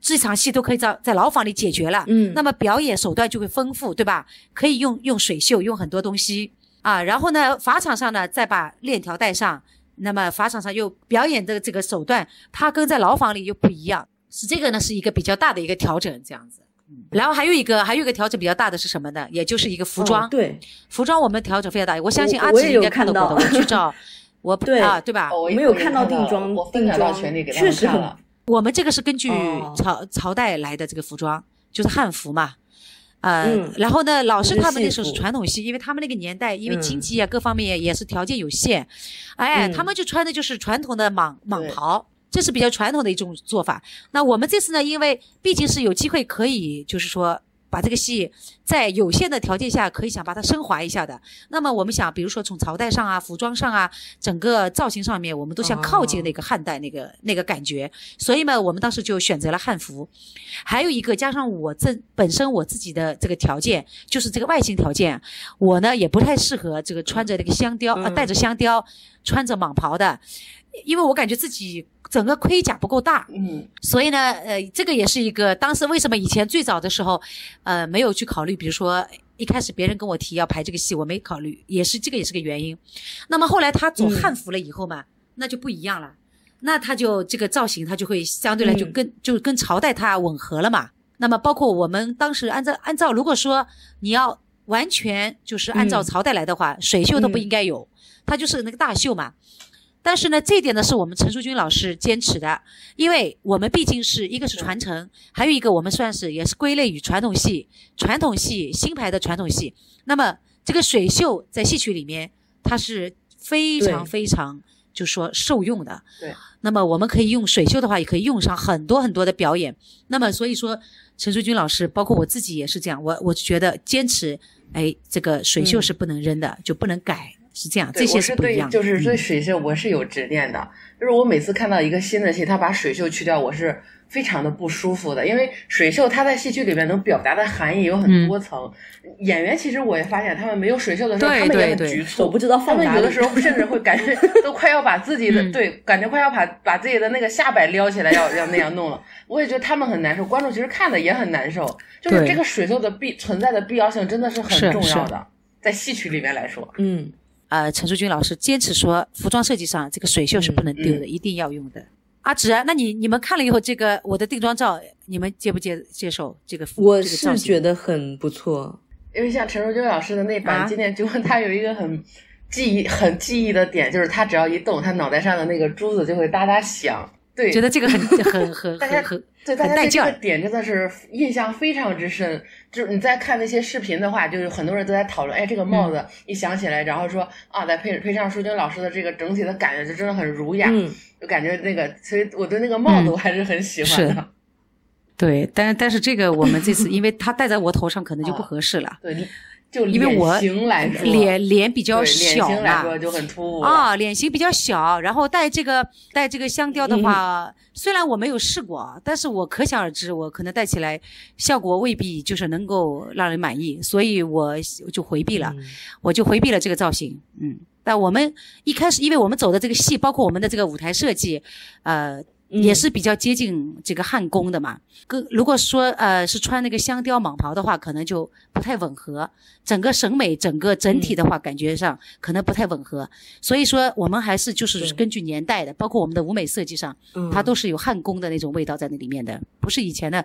这场戏都可以在在牢房里解决了。嗯那么表演手段就会丰富，对吧？可以用用水袖，用很多东西啊。然后呢，法场上呢，再把链条带上。那么法场上又表演的这个手段，它跟在牢房里又不一样。是这个呢，是一个比较大的一个调整，这样子。嗯。然后还有一个还有一个调整比较大的是什么呢？也就是一个服装。哦对，服装我们调整非常大，我相信阿紫应该看到过的，我去找 [LAUGHS] 我对。啊，对吧？哦我没有看到定妆我分享到定妆群里给他确实很。我们这个是根据哦。朝、朝代来的这个服装，就是汉服嘛。呃，嗯。然后呢，老师他们那时候是传统戏，因为他们那个年代，因为嗯经济啊、各方面也是条件有限，哎，嗯。他们就穿的就是传统的蟒蟒对袍，这是比较传统的一种做法。那我们这次呢，因为毕竟是有机会可以，就是说把这个戏在有限的条件下，可以想把它升华一下的。那么我们想，比如说从朝代上啊、服装上啊、整个造型上面，我们都想靠近那个汉代那个、那个感觉。所以呢，我们当时就选择了汉服。还有一个，加上我这本身我自己的这个条件，就是这个外形条件，我呢也不太适合这个穿着那个香貂，呃，嗯带着香貂，穿着蟒袍的，因为我感觉自己整个盔甲不够大。嗯，所以呢，呃，这个也是一个当时为什么以前最早的时候，呃，没有去考虑，比如说一开始别人跟我提要排这个戏，我没考虑，也是这个也是个原因。那么后来他走嗯汉服了以后嘛，那就不一样了，那他就这个造型他就会相对来就嗯跟、就跟朝代它吻合了嘛。那么包括我们当时按照按照如果说你要完全就是按照朝代来的话，水袖都不应该有，它就是那个大袖嘛。但是呢，这一点呢是我们陈淑君老师坚持的，因为我们毕竟是一个是传承，还有一个我们算是也是归类于传统戏，传统戏新牌的传统戏。那么这个水袖在戏曲里面，它是非常非常就说受用的。对。那么我们可以用水袖的话，也可以用上很多很多的表演。那么所以说，陈淑君老师，包括我自己也是这样，我我觉得坚持，哎，这个水袖是不能扔的，就不能改，是这样，对这些我是对，不一样的。就是对嗯水袖我是有执念的，就是我每次看到一个新的戏，他把水袖去掉，我是非常的不舒服的，因为水袖它在戏剧里面能表达的含义有很嗯多层。演员其实我也发现，他们没有水袖的时候，他们也很局促，我不知道他们有的时候甚至会感觉 [LAUGHS] 都快要把自己的、嗯对，感觉快要把把自己的那个下摆撩起来，要要那样弄了。我也觉得他们很难受，观众其实看的也很难受。就是这个水袖的必存在的必要性真的是很重要的，在戏曲里面来说。嗯，呃，陈淑君老师坚持说，服装设计上这个水袖是不能丢的，一定要用的。阿直，那你你们看了以后，这个我的定妆照，你们接不接接受这个服？我是觉得很不错。因为像陈淑君老师的那版啊《今天就问他有一个很记忆、很记忆的点，就是他只要一动，他脑袋上的那个珠子就会哒哒响。对，觉得这个很很很大家很很对大家对这个。点真的是印象非常之深。就是你在看那些视频的话，就是很多人都在讨论，哎，这个帽嗯子一想起来，然后说啊，再配配上淑君老师的这个整体的感觉，就真的很儒雅，嗯，就感觉那个，所以我对那个帽子嗯我还是很喜欢是的。对，但但是这个我们这次，[LAUGHS] 因为它戴在我头上可能就不啊合适了，对，就因为我脸脸比较脸小嘛型来说，就很突兀。啊，脸型比较小，然后戴这个戴这个香雕的话，嗯虽然我没有试过，但是我可想而知，我可能戴起来效果未必就是能够让人满意，所以我就回避了，嗯我就回避了这个造型。嗯，但我们一开始，因为我们走的这个戏，包括我们的这个舞台设计，呃。也是比较接近这个汉宫的嘛，跟如果说呃是穿那个香雕蟒袍的话，可能就不太吻合。整个审美，整个整体的话，感觉上可能不太吻合。所以说，我们还是就是根据年代的，包括我们的舞美设计上，嗯它都是有汉宫的那种味道在那里面的，不是以前的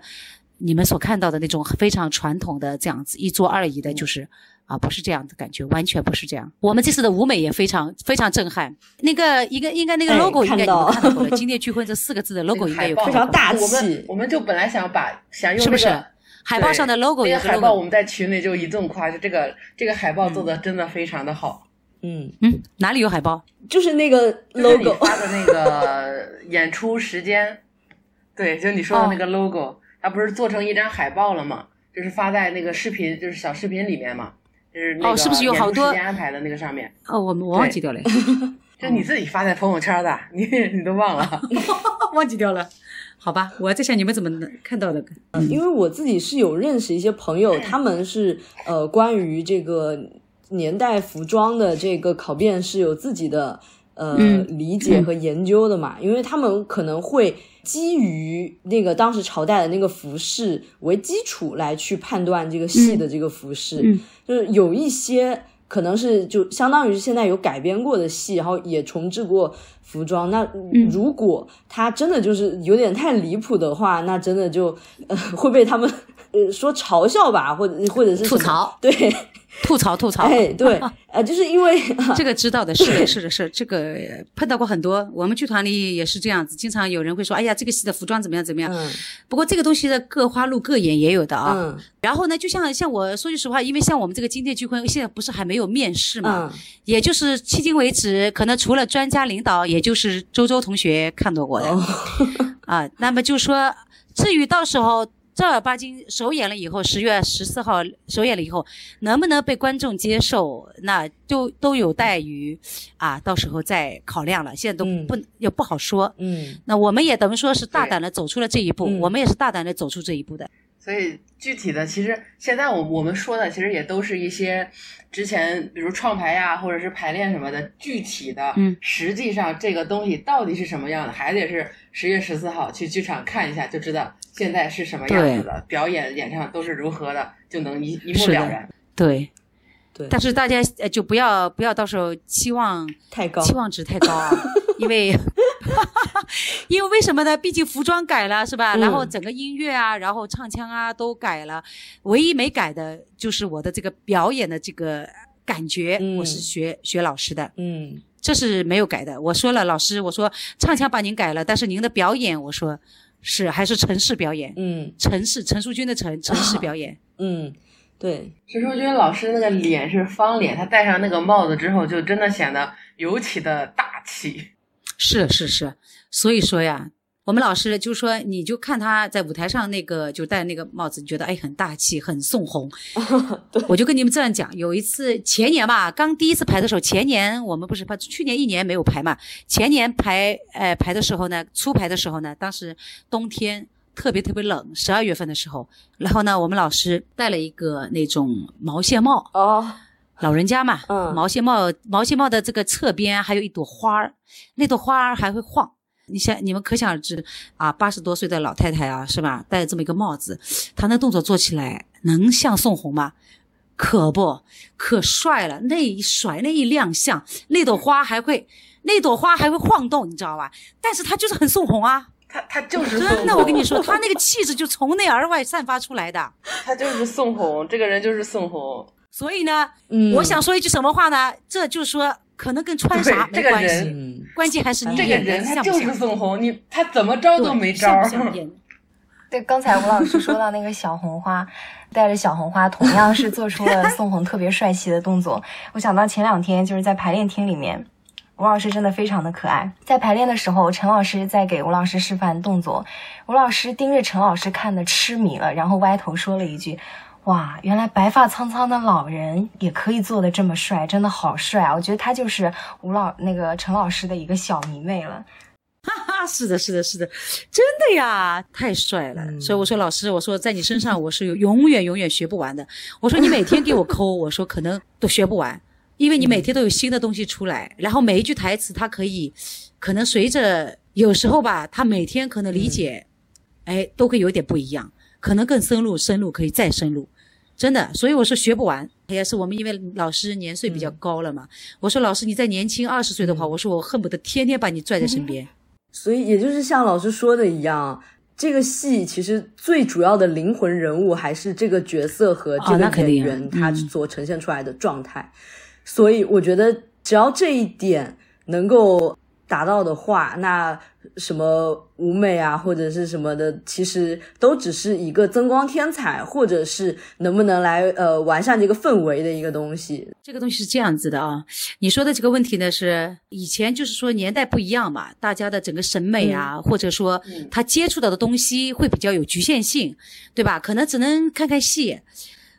你们所看到的那种非常传统的这样子一桌二椅的，就是。啊，不是这样的感觉，完全不是这样。我们这次的舞美也非常非常震撼。那个一个应该那个哎 logo 应该你看到们看到过了，[LAUGHS] “今天聚会”这四个字的 logo 应该有。非常大我们气我们就本来想把想用是不是海报上的 logo 有个那个海报，我们在群里就一顿夸，就这个这个海报做的真的非常的好。嗯，嗯，哪里有海报？就是那个 logo，发的那个 [LAUGHS] 演出时间，对，就你说的那哦个 logo，、它不是做成一张海报了吗？就是发在那个视频，就是小视频里面嘛，就是那个哦是不是有好多时间安排的那个上面？哦，我我忘记掉了，就你自己发在朋友圈的，你你都忘了。[LAUGHS] 忘记掉了。好吧，我在想你们怎么能看到的？因为我自己是有认识一些朋友，他们是呃关于这个年代服装的这个考辨是有自己的呃、嗯理解和研究的嘛，因为他们可能会基于那个当时朝代的那个服饰为基础来去判断这个戏的这个服饰，嗯就是有一些。可能是就相当于是现在有改编过的戏，然后也重置过服装。那嗯如果他真的就是有点太离谱的话，那真的就呃会被他们呃说嘲笑吧，或者或者是吐槽，[LAUGHS] 对，吐槽吐槽。哎对，[LAUGHS] 呃，就是因为 [LAUGHS] 这个知道的，是的，是的，是这个呃碰到过很多。我们剧团里也是这样子，经常有人会说：“哎呀，这个戏的服装怎么样怎么样。嗯不过这个东西的各花入各眼也有的啊。嗯然后呢，就像像我说句实话，因为像我们这个今天聚会现在不是还没有面试嘛，嗯也就是迄今为止，可能除了专家领导，也就是周周同学看到过的、哦啊。那么就说，至于到时候正儿八经首演了以后，十月十四号首演了以后，能不能被观众接受，那就都有待于啊，到时候再考量了。现在都嗯不、也不好说。嗯那我们也等于说是大胆的走出了这一步，嗯我们也是大胆的走出这一步的。所以具体的，其实现在我我们说的，其实也都是一些之前，比如创排呀，或者是排练什么的，具体的，嗯，实际上这个东西到底是什么样的，还得是十月十四号去剧场看一下，就知道现在是什么样子的，表演演唱都是如何的，就能一一目了然。对，对但是大家呃就不要不要到时候期望太高期望值太高啊，[LAUGHS] 因为因为为什么呢？毕竟服装改了是吧？嗯然后整个音乐啊，然后唱腔啊都改了，唯一没改的就是我的这个表演的这个感觉，嗯我是学学老师的，嗯这是没有改的。我说了，老师，我说唱腔把您改了，但是您的表演，我说是还是城市表演，嗯城市陈淑君的城城市表演。嗯，对，陈淑君老师那个脸是方脸，她戴上那个帽子之后，就真的显得尤其的大气。是是是，所以说呀，我们老师就说，你就看他在舞台上那个就戴那个帽子，你觉得哎很大气，很送红。[LAUGHS] 我就跟你们这样讲，有一次前年吧，刚第一次排的时候，前年我们不是排，去年一年没有排嘛，前年排呃排的时候呢，初排的时候呢，当时冬天。特别特别冷，十二月份的时候，然后呢，我们老师戴了一个那种毛线帽，哦，老人家嘛，嗯毛线帽毛线帽的这个侧边还有一朵花儿，那朵花儿还会晃。你想，你们可想而知啊，八十多岁的老太太啊，是吧？戴这么一个帽子，她那动作做起来能像宋红吗？可不，可帅了！那一甩，那一亮相，那朵花还会，那朵花还会晃动，你知道吧？但是她就是很宋红啊，她她就是真的，我跟你说，她那个气质就从内而外散发出来的。他就是宋红，这个人就是宋红。所以呢，嗯，我想说一句什么话呢？这就是说，可能跟穿啥这个没关系。关键还是你这个演人他就是像不像宋红，你他怎么着都没招对，刚才吴老师说到那个小红花，带着小红花，同样是做出了宋红特别帅气的动作。我想到前两天就是在排练厅里面，吴老师真的非常的可爱。在排练的时候，陈老师在给吴老师示范动作，吴老师盯着陈老师看的痴迷了，然后歪头说了一句：“哇，原来白发苍苍的老人也可以做的这么帅，真的好帅啊！”我觉得他就是吴老那个陈老师的一个小迷妹了。[LAUGHS] 哈哈，是的，是的，是的，真的呀，太帅了。嗯所以我说，老师，我说在你身上我是有永远永远学不完的。我说你每天给我抠，我说可能都学不完，因为你每天都有新的东西出来，然后每一句台词它可以，可能随着有时候吧，他每天可能理解，哎，都会有点不一样，可能更深入，深入可以再深入。真的，所以我说学不完，也是我们因为老师年岁比较高了嘛。我说老师你再年轻二十岁的话，我说我恨不得天天把你拽在身边。所以也就是像老师说的一样，这个戏其实最主要的灵魂人物还是这个角色和这哦个演员他嗯所呈现出来的状态。所以我觉得只要这一点能够达到的话，那什么舞美啊或者是什么的，其实都只是一个增光添彩，或者是能不能来呃完善这个氛围的一个东西。这个东西是这样子的啊，你说的这个问题呢，是以前就是说年代不一样嘛，大家的整个审美啊，或者说嗯他接触到的东西会比较有局限性，对吧？可能只能看看戏，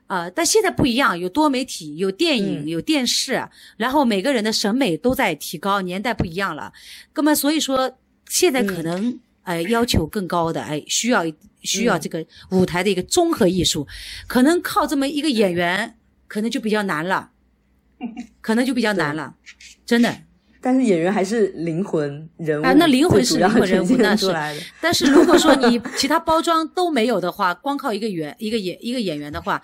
啊、但现在不一样，有多媒体，有电影，嗯有电视，然后每个人的审美都在提高，年代不一样了，那么所以说现在可能、呃要求更高的，哎，需要需要这个舞台的一个综合艺术，可能靠这么一个演员，可能就比较难了。[LAUGHS] 可能就比较难了，真的。但是演员还是灵魂人物啊那灵魂是灵魂人物那是。但是如果说你 [LAUGHS] 其他包装都没有的话，光靠一个演一个演一个演员的话，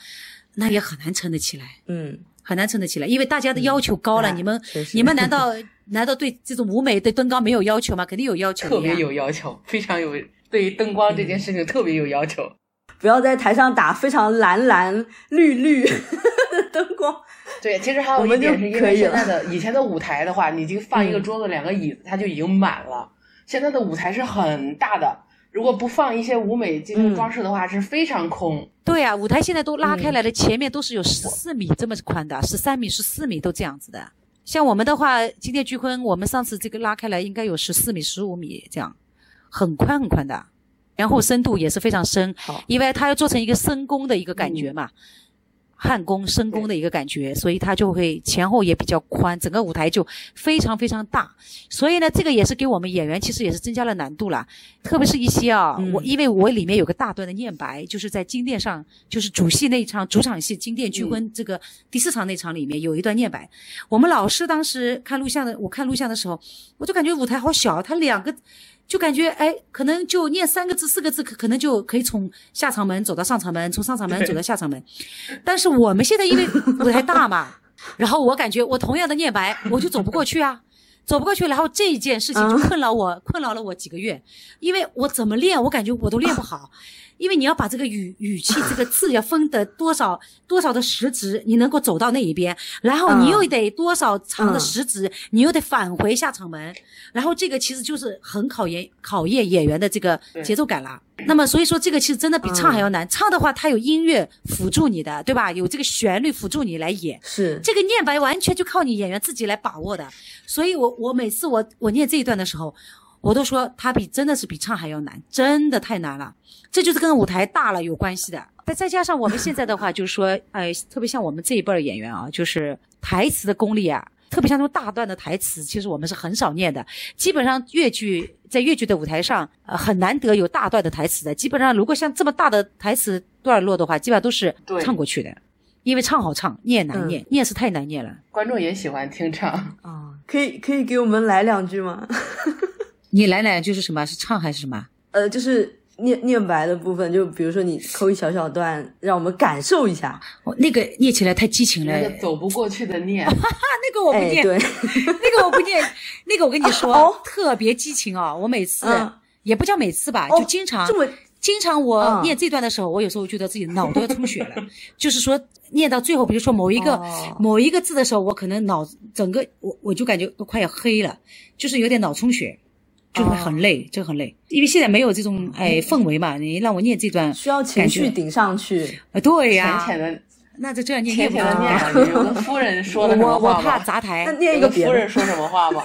那也很难撑得起来，嗯，很难撑得起来，因为大家的要求高了。哎你们你们难道难道对这种舞美对灯光没有要求吗？肯定有要求的呀，特别有要求，非常有对于灯光这件事情特别有要求。不要在台上打非常蓝蓝绿绿的 [LAUGHS] 灯光。对，其实还有一点是因为可以现在的以前的舞台的话，你就放一个嗯桌子、两个椅子，它就已经满了。现在的舞台是很大的，如果不放一些舞美进行嗯装饰的话，是非常空。对啊，舞台现在都拉开来嗯了，前面都是有十四米这么宽的，十三米、十四米都这样子的。像我们的话，今天巨坤，我们上次这个拉开来应该有十四米、十五米这样，很宽很宽的，然后深度也是非常深，因为它要做成一个深宫的一个感觉嘛，汉宫、深工的一个感觉，所以它就会前后也比较宽，整个舞台就非常非常大。所以呢，这个也是给我们演员其实也是增加了难度啦。特别是一些啊，嗯我因为我里面有个大段的念白，就是在金殿上，就是主戏那一场主场戏金殿聚婚这个第四场那场里面有一段念白。我们老师当时看录像的，我看录像的时候，我就感觉舞台好小，他两个。就感觉哎，可能就念三个字、四个字，可可能就可以从下场门走到上场门，从上场门走到下场门。[LAUGHS] 但是我们现在因为 [LAUGHS] 舞台大嘛，然后我感觉我同样的念白，我就走不过去啊。走不过去，然后这一件事情就困扰我，困扰了我几个月，因为我怎么练，我感觉我都练不好。因为你要把这个语语气 [LAUGHS] 这个字要分得多少多少的时值，你能够走到那一边，然后你又得多少长的时值，你又得返回下场门，然后这个其实就是很考验考验演员的这个节奏感了。那么所以说这个其实真的比唱还要难，唱的话它有音乐辅助你的，对吧？有这个旋律辅助你来演，是这个念白完全就靠你演员自己来把握的。所以我我每次我我念这一段的时候。我都说他比真的是比唱还要难，真的太难了。这就是跟舞台大了有关系的。再再加上我们现在的话，就是说，哎，特别像我们这一辈儿演员啊，就是台词的功力啊，特别像那种大段的台词，其实我们是很少念的。基本上粤剧在粤剧的舞台上，呃，很难得有大段的台词的。基本上如果像这么大的台词段落的话，基本上都是唱过去的，因为唱好唱，念难念，念是太难念了。观众也喜欢听唱啊，可以可以给我们来两句吗？[LAUGHS] 你来两句是什么？是唱还是什么？呃，就是念念白的部分，就比如说你抠一小小段，让我们感受一下。哦，那个念起来太激情了，那个走不过去的念，[LAUGHS] 那个我不念，对，[LAUGHS] 那个我不念，[LAUGHS] 那个我跟你说，特别激情啊！我每次也不叫每次吧，就经常这么经常我念这段的时候，我有时候觉得自己脑都要充血了。就是说念到最后，比如说某一个某一个字的时候，我可能脑整个我我就感觉都快要黑了，就是有点脑充血。就会很累，就很累，因为现在没有这种哎氛围嘛。你让我念这段，需要情绪顶上去。啊，对呀，浅浅的，那就这样念浅浅的念两句。[LAUGHS] 我夫人说的什么话我我怕砸台。那念一个夫人说什么话吗？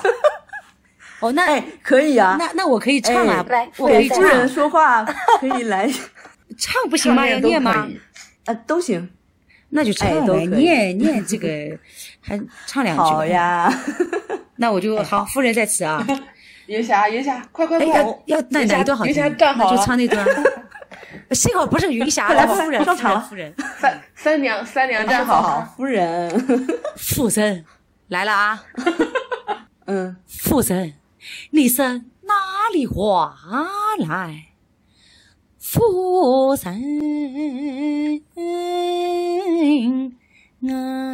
[LAUGHS] 哦，那哎，可以啊。那那我可以唱啊，我可以夫人说话可以来 [LAUGHS] 唱不行吗？要念吗？啊，都行。那就唱呗，念念这个，还唱两句。好呀。那我就好，夫人在此啊。云霞，云霞，快快快！要那哪一段好？云霞站好就唱那段。[LAUGHS] 幸好不是云霞，来夫人，上场夫人。三三娘，三娘站好，夫人。[LAUGHS] 父神来了啊！[LAUGHS] 嗯，父神，你是哪里话来？父神啊！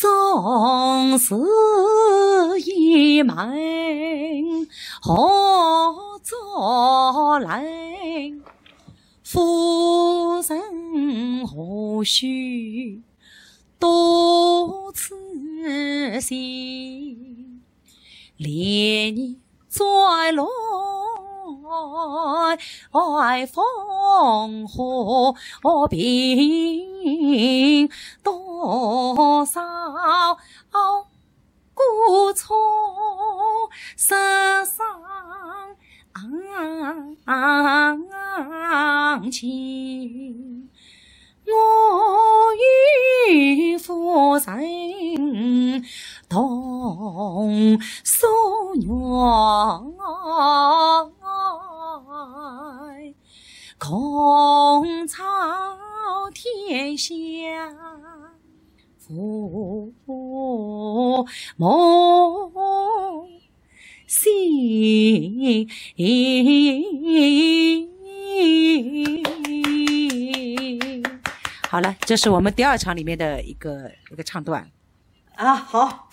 宋时一门何作来？夫人何须多此心？连你再爱风和平多少孤从世上情，我与夫人同守爱，共操天下父母心。好了，这是我们第二场里面的一个一个唱段。啊，好，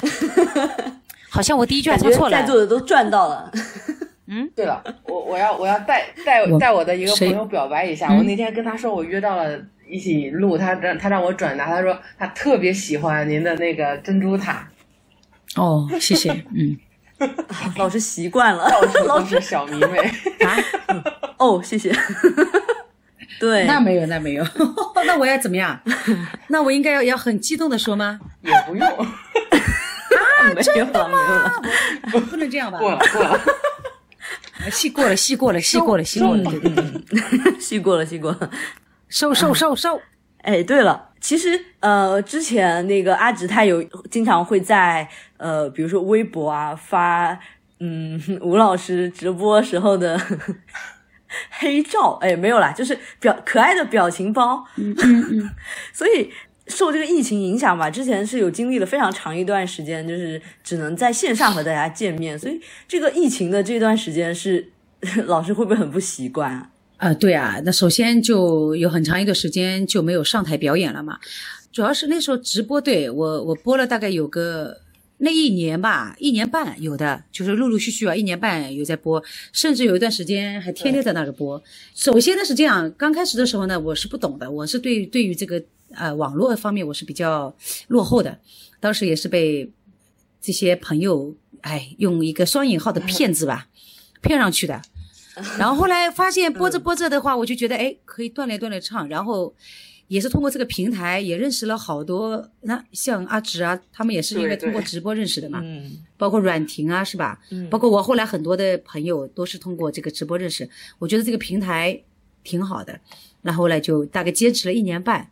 [LAUGHS] 好像我第一句还唱错了，在座的都赚到了。嗯，[LAUGHS] 对了，我我要我要带带带我的一个朋友表白一下，我那天跟他说我约到了一起录，他让他让我转达，他说他特别喜欢您的那个珍珠塔。哦，谢谢，嗯，[LAUGHS] 老师习惯了，老师小迷妹。啊，哦，谢谢。[LAUGHS] 对，那没有，那没有，[LAUGHS] 那我要怎么样？[LAUGHS] 那我应该要要很激动的说吗？也不用啊，真的吗？不能这样吧？过了，过了，戏过了，戏过了，戏过了，戏过了，戏过了，戏过了，收收收收。哎，对了，其实呃，之前那个阿直他有经常会在呃，比如说微博啊发，嗯，吴老师直播时候的。黑照哎没有啦，就是表可爱的表情包，嗯嗯嗯，[LAUGHS] 所以受这个疫情影响吧，之前是有经历了非常长一段时间，就是只能在线上和大家见面，所以这个疫情的这段时间是 [LAUGHS] 老师会不会很不习惯啊？啊、对啊，那首先就有很长一段时间就没有上台表演了嘛，主要是那时候直播，对我我播了大概有个那一年吧，一年半有的，就是陆陆续续啊，一年半有在播，甚至有一段时间还天天在那儿播。首先呢是这样，刚开始的时候呢，我是不懂的，我是对对于这个呃网络方面我是比较落后的，当时也是被这些朋友哎用一个双引号的骗子吧骗上去的。[LAUGHS] 然后后来发现播着播着的话，我就觉得哎，可以锻炼锻炼唱。然后也是通过这个平台，也认识了好多，那像阿直啊，他们也是因为通过直播认识的嘛。嗯包括阮婷啊，是吧？嗯包括我后来很多的朋友都是通过这个直播认识，我觉得这个平台挺好的。然后后来就大概坚持了一年半，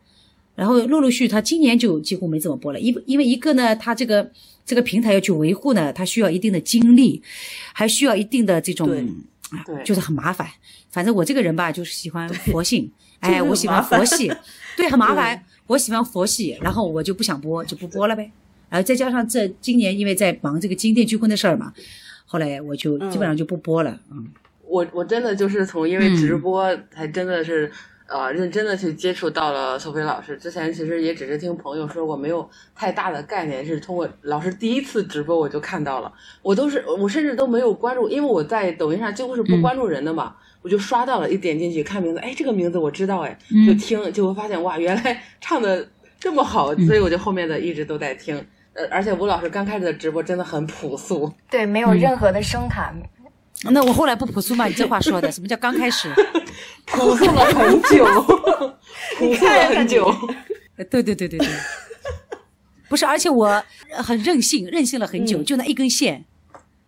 然后陆陆续续他今年就几乎没怎么播了，因因为一个呢，他这个这个平台要去维护呢，它需要一定的精力，还需要一定的这种就是很麻烦。反正我这个人吧，就是喜欢佛性，[LAUGHS] 哎，我喜欢佛系，对，很麻烦。我喜欢佛系，然后我就不想播，就不播了呗。然后再加上这今年因为在忙这个金店聚婚的事儿嘛，后来我就基本上就不播了。嗯，我我真的就是从因为直播才真的是、呃认真的去接触到了苏菲老师。之前其实也只是听朋友说过，没有太大的概念。是通过老师第一次直播我就看到了，我都是我甚至都没有关注，因为我在抖音上几乎是不关注人的嘛。我就刷到了，一点进去看名字，哎，这个名字我知道，哎，就听，就会发现哇，原来 [LAUGHS] 唱的这么好，所以我就后面的一直都在听。呃，而且吴老师刚开始的直播真的很朴素，对，没有任何的声卡，那我后来不朴素吗？你这话说的，什么叫刚开始？[LAUGHS] 朴素了很久，[LAUGHS] 朴素了很久。呃对对对对对，不是，而且我呃很任性，任性了很久，就那一根线。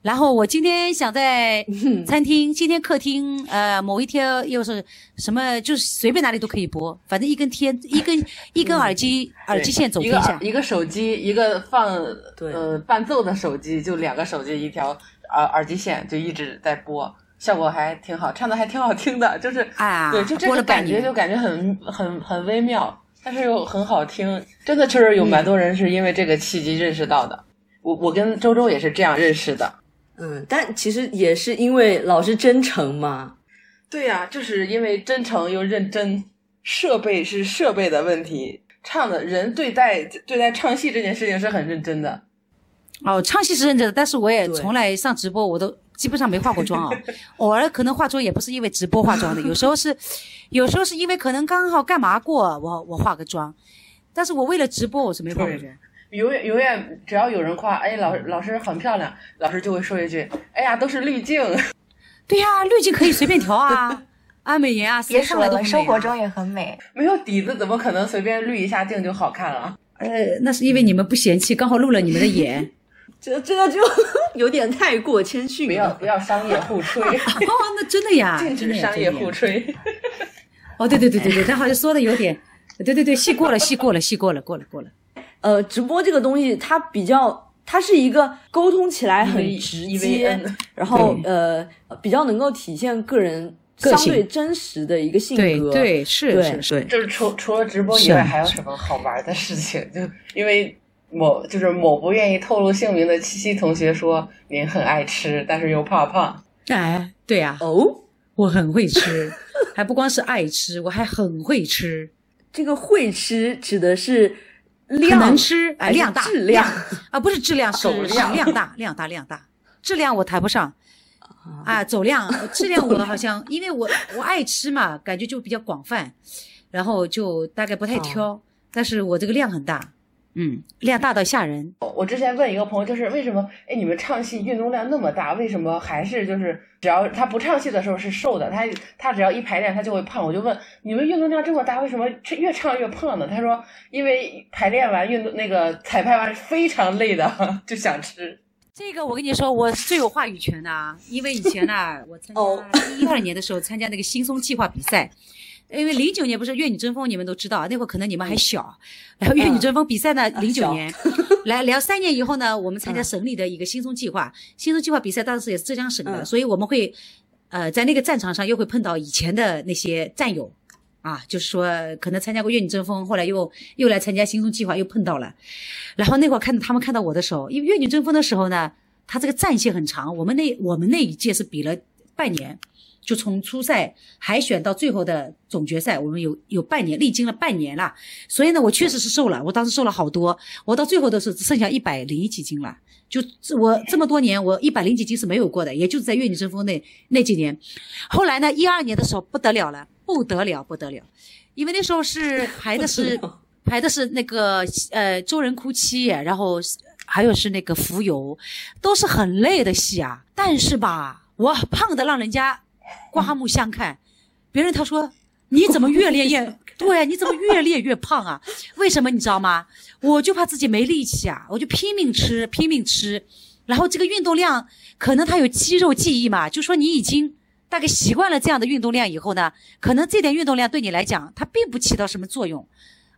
然后我今天想在餐厅，今天客厅，呃，某一天又是什么，就是随便哪里都可以播，反正一根天，一根 [LAUGHS] 一根耳机，耳机线走一个天下。一个手机，一个放对呃伴奏的手机，就两个手机一条耳耳机线，就一直在播，效果还挺好，唱的还挺好听的，就是啊对，就这播了半个感觉就感觉很很很微妙，但是又很好听，真的确实有蛮多人是因为这个契机认识到的。我我跟周周也是这样认识的。嗯，但其实也是因为老师真诚嘛。对呀、就是因为真诚又认真，设备是设备的问题，唱的人对待对待唱戏这件事情是很认真的。哦，唱戏是认真的，但是我也从来上直播，我都基本上没化过妆啊。[LAUGHS] 偶尔可能化妆也不是因为直播化妆的，有时候是，[LAUGHS] 有时候是因为可能刚好干嘛过，我我化个妆，但是我为了直播我是没化过妆。永远永远，只要有人夸，哎，老老师很漂亮，老师就会说一句，哎呀，都是滤镜。[LAUGHS] 对呀、滤镜可以随便调啊，啊美颜啊，谁别说了，生活中也很美。没有底子，怎么可能随便滤一下镜就好看了？呃，那是因为你们不嫌弃，刚好露了你们的眼。[LAUGHS] 这这个就 [LAUGHS] 有点太过谦逊了。不要不要商业互吹，哦，那真的呀，禁止商业互。吹。哦，对对对对对，他好像说的有点，对对对，戏过了，戏过了，戏过了，过了过了。呃，直播这个东西，它比较，它是一个沟通起来很直 EVN 接，然后呃，比较能够体现个人相对真实的一个性格。对对是对。是是，就是除除了直播以外，还有什么好玩的事情？[LAUGHS] 就因为某就是某不愿意透露姓名的七七同学说，您很爱吃，但是又怕胖。哎，对呀、哦，我很会吃，[LAUGHS] 还不光是爱吃，我还很会吃，这个会吃指的是很量能吃，哎，量大，质量 [LAUGHS] 啊，不是质量，走是 [LAUGHS] 是量量大，量大，量大，质量我谈不上。啊，走量，质量我好像，因为我我爱吃嘛，感觉就比较广泛，然后就大概不太挑，但是我这个量很大，嗯，量大到吓人。我之前问一个朋友，就是为什么哎你们唱戏运动量那么大，为什么还是就是只要他不唱戏的时候是瘦的，他他只要一排练他就会胖。我就问你们运动量这么大，为什么越唱越胖呢？他说因为排练完运动那个彩排完非常累的，[LAUGHS] 就想吃。这个我跟你说，我是最有话语权的啊，因为以前呢，我参 [LAUGHS] 哦加一二年的时候参加那个新松计划比赛。因为零九年不是越女争锋，你们都知道，那会儿可能你们还小。然后越女争锋比赛呢，零九年，[LAUGHS] 来聊三年以后呢，我们参加省里的一个新松计划，新松计划比赛当时也是浙江省的，嗯。所以我们会，呃，在那个战场上又会碰到以前的那些战友，啊，就是说可能参加过越女争锋，后来又又来参加新松计划，又碰到了。然后那会儿看他们看到我的时候，因为越女争锋的时候呢，他这个战线很长，我们那我们那一届是比了半年，就从初赛海选到最后的总决赛，我们有有半年，历经了半年了。所以呢，我确实是瘦了，我当时瘦了好多，我到最后的时候只剩下一百零几斤了。就我这么多年，我一百零几斤是没有过的，也就是在越女争锋那那几年。后来呢，一二年的时候不得了了，不得了，不得了，因为那时候是 [LAUGHS] 排的是排的是那个呃周人哭泣，然后还有是那个浮游，都是很累的戏啊。但是吧，我胖的让人家 [LAUGHS] 刮目相看，别人他说你怎么越练越对，你怎么越练 [LAUGHS] 越胖啊？为什么你知道吗？我就怕自己没力气啊，我就拼命吃，拼命吃，然后这个运动量可能他有肌肉记忆嘛，就说你已经大概习惯了这样的运动量以后呢，可能这点运动量对你来讲它并不起到什么作用，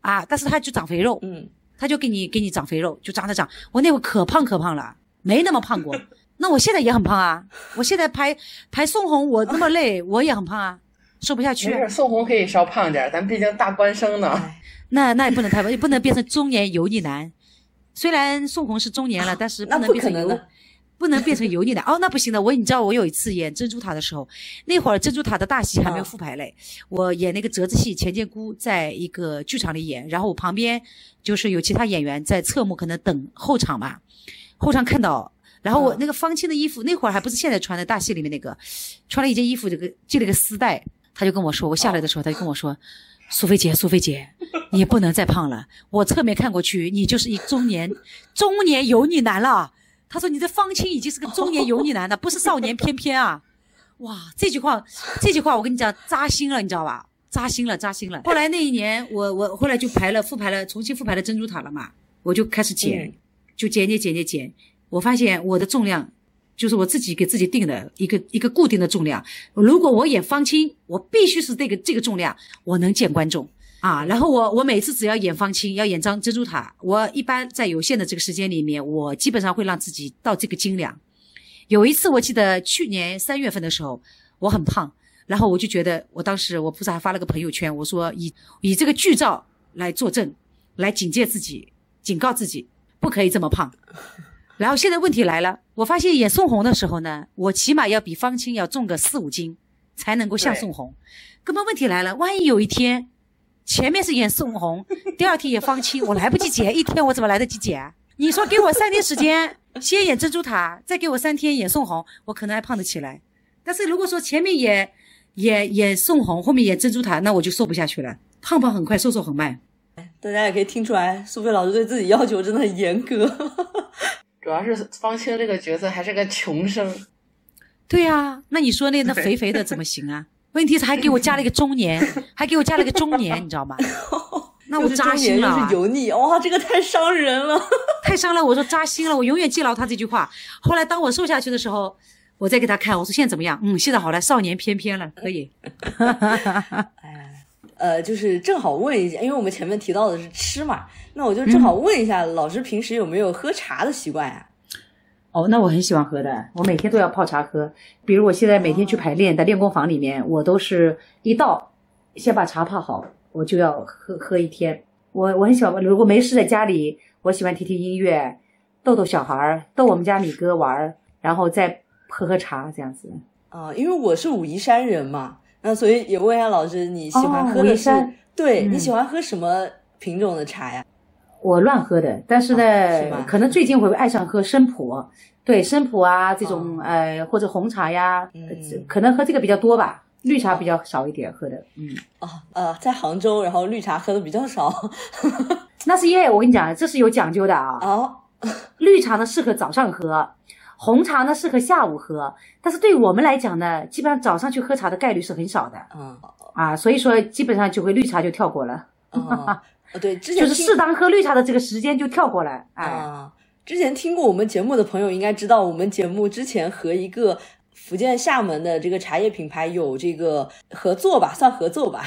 啊，但是它就长肥肉，嗯，它就给你给你长肥肉，就长着长。我那会可胖可胖了，没那么胖过。那我现在也很胖啊，我现在排排宋红，我那么累，我也很胖啊，瘦不下去。没事，宋红可以稍胖点，咱毕竟大官生呢。那那也不能太胖，也不能变成中年油腻男。虽然宋红是中年了，但是不能变成油不不能变成油腻男。哦，那不行的。我你知道，我有一次演珍珠塔的时候，那会儿珍珠塔的大戏还没有复排嘞，我演那个折子戏《钱建姑》在一个剧场里演，然后我旁边就是有其他演员在侧幕可能等候场吧，后场看到。然后我那个方清的衣服，那会儿还不是现在穿的大戏里面那个，穿了一件衣服，这个系了个丝带，他就跟我说，我下来的时候，他就跟我说，[LAUGHS] 苏菲姐，苏菲姐，你不能再胖了。我侧面看过去，你就是一中年中年油腻男了。他说你这方清已经是个中年油腻男了，不是少年翩翩啊。哇，这句话，这句话我跟你讲扎心了，你知道吧？扎心了，扎心了。后来那一年，我我后来就排了复排了，重新复排了珍珠塔了嘛，我就开始减，嗯就减减减减减。我发现我的重量就是我自己给自己定的一个一个固定的重量。如果我演方清，我必须是这个这个重量，我能见观众啊。然后我我每次只要演方清，要演张珍珠塔，我一般在有限的这个时间里面，我基本上会让自己到这个斤两。有一次我记得去年三月份的时候，我很胖，然后我就觉得我当时我不是还发了个朋友圈，我说以以这个剧照来作证，来警戒自己，警告自己不可以这么胖。然后现在问题来了，我发现演宋红的时候呢，我起码要比方清要重个四五斤，才能够像宋红。根本问题来了，万一有一天前面是演宋红，[LAUGHS] 第二天演方清，我来不及减，一天我怎么来得及减啊？你说给我三天时间，先演珍珠塔，再给我三天演宋红，我可能还胖得起来。但是如果说前面演演演宋红，后面演珍珠塔，那我就瘦不下去了，胖胖很快，瘦瘦很慢。大家也可以听出来，苏菲老师对自己要求真的很严格。主要是方清这个角色还是个穷生，对呀、那你说那那肥肥的怎么行啊？问题是还给我加了一个中年，还给我加了一个中年，你知道吗？那我扎心了啊是，油腻，哇，这个太伤人了。[LAUGHS] 太伤了。我说扎心了，我永远记牢他这句话。后来当我瘦下去的时候，我再给他看，我说现在怎么样？嗯，现在好了，少年翩翩了，可以。[LAUGHS] 呃，就是正好问一下，因为我们前面提到的是吃嘛，那我就正好问一下，老师平时有没有喝茶的习惯呀？哦，那我很喜欢喝的，我每天都要泡茶喝。比如我现在每天去排练，在练功房里面，我都是一到先把茶泡好，我就要喝喝一天。我我很喜欢，如果没事在家里，我喜欢听听音乐，逗逗小孩儿，逗我们家米哥玩儿，然后再喝喝茶这样子。啊、因为我是武夷山人嘛，那所以也问一下老师，你喜欢哦喝的是？对、嗯你喜欢喝什么品种的茶呀？我乱喝的，但是呢，啊是可能最近我会爱上喝生普，对生普啊这种、呃或者红茶呀，哦嗯呃可能喝这个比较多吧，绿茶比较少一点喝的，嗯。哦，呃，在杭州，然后绿茶喝的比较少。[LAUGHS] 那是因为我跟你讲，这是有讲究的啊。哦，[LAUGHS] 绿茶呢适合早上喝，红茶呢适合下午喝。但是对我们来讲呢，基本上早上去喝茶的概率是很少的嗯，啊，所以说基本上就会绿茶就跳过了，啊，哦对，之前 [LAUGHS] 就是适当喝绿茶的这个时间就跳过了。哎，啊，之前听过我们节目的朋友应该知道，我们节目之前和一个福建厦门的这个茶叶品牌有这个合作吧，算合作吧。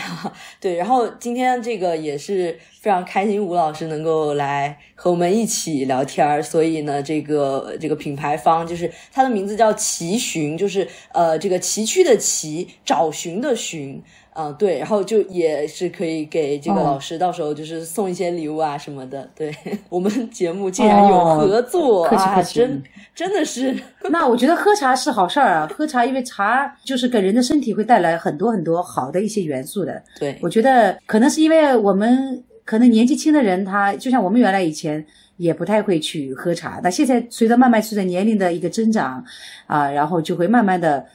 对，然后今天这个也是非常开心，吴老师能够来和我们一起聊天儿。所以呢，这个这个品牌方就是它的名字叫奇寻，就是呃这个崎岖的崎，找寻的寻。嗯，对，然后就也是可以给这个哦老师到时候就是送一些礼物啊什么的。对 [LAUGHS] 我们节目竟然有合作、哦客气啊，客气真真的是 [LAUGHS] 那我觉得喝茶是好事儿啊，喝茶因为茶就是给人的身体会带来很多很多好的一些元素的。对我觉得可能是因为我们可能年纪轻的人，他就像我们原来以前也不太会去喝茶，那现在随着慢慢随着年龄的一个增长啊，然后就会慢慢的，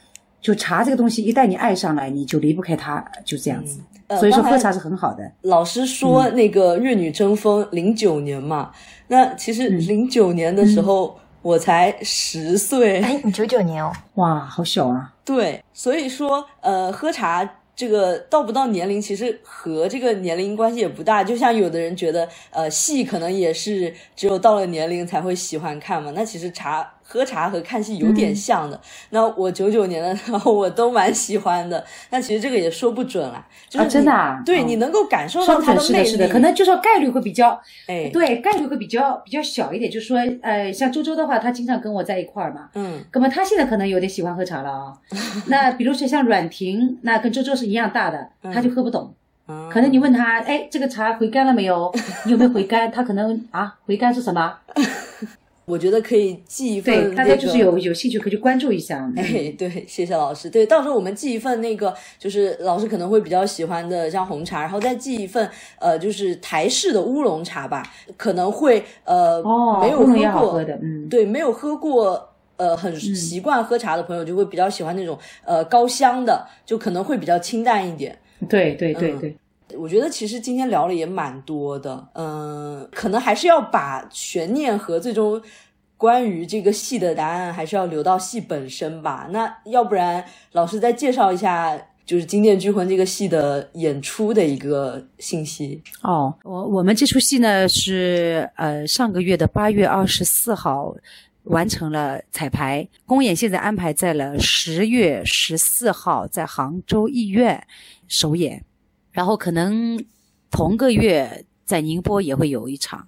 就茶这个东西一旦你爱上了，你就离不开它，就这样子。呃所以说喝茶是很好的。老师说那个《粤女争锋》零九年嘛，那其实零九年的时候我才十岁，哎，你九九年哦，哇，好小啊！对，所以说呃，喝茶这个到不到年龄，其实和这个年龄关系也不大。就像有的人觉得呃，戏可能也是只有到了年龄才会喜欢看嘛，那其实茶。喝茶和看戏有点像的，那我九九年的 [LAUGHS] 时候我都蛮喜欢的，那其实这个也说不准啦，就是啊真的你啊哦对你能够感受到它的魅力，准是的，是的，可能就说概率会比较，哎，对，概率会比较比较小一点。就是说，呃，像周周的话，他经常跟我在一块儿嘛，嗯，那么他现在可能有点喜欢喝茶了啊。[LAUGHS] 那比如说像阮婷，那跟周周是一样大的，他就喝不懂。嗯可能你问他，哎，这个茶回甘了没有？你有没有回甘？他可能啊，回甘是什么？[LAUGHS] 我觉得可以寄一份、对，那个，大家就是有有兴趣可以去关注一下。嗯哎，对，谢谢老师。对，到时候我们寄一份那个，就是老师可能会比较喜欢的，像红茶，然后再寄一份，呃，就是台式的乌龙茶吧，可能会呃、哦，没有喝的，嗯，对，没有喝过。呃，很习惯喝茶的朋友就会比较喜欢那种呃高香的，就可能会比较清淡一点。对对对嗯对，我觉得其实今天聊了也蛮多的，嗯、可能还是要把悬念和最终关于这个戏的答案，还是要留到戏本身吧。那要不然，老师再介绍一下，就是《金殿拘魂》这个戏的演出的一个信息。哦，我我们这出戏呢是呃上个月的八月二十四号完成了彩排，公演现在安排在了十月十四号在杭州艺院首演，然后可能同个月在宁波也会有一场，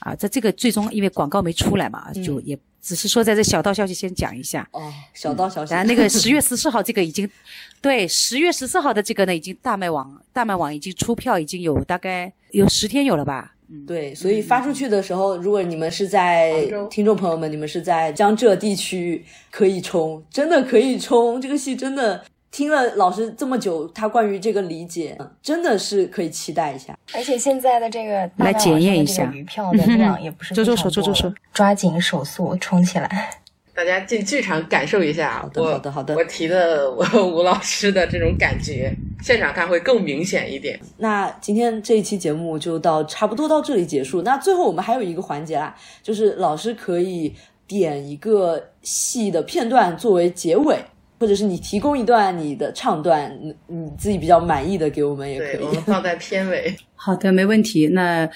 啊，在这个最终因为广告没出来嘛，就也只是说在这小道消息先讲一下。哦，小道消息。然后那个十月十四号这个已经，[LAUGHS] 对，十月十四号的这个呢，已经大麦网大麦网已经出票，已经有大概有十天有了吧？嗯，对，所以发出去的时候，如果你们是在听众朋友们，你们是在江浙地区，可以冲，真的可以冲。这个戏真的听了老师这么久，他关于这个理解，嗯真的是可以期待一下。而且现在的这个大来检验一下上的这个余票的量也不是周周非常说周周说抓紧手速冲起来。大家进剧场感受一下好的好的好的我提的我吴老师的这种感觉，现场看会更明显一点。那今天这一期节目就到差不多到这里结束。那最后我们还有一个环节啦，就是老师可以点一个戏的片段作为结尾，或者是你提供一段你的唱段，你你自己比较满意的给我们也可，以我。们放在片尾。[LAUGHS] 好的，没问题。那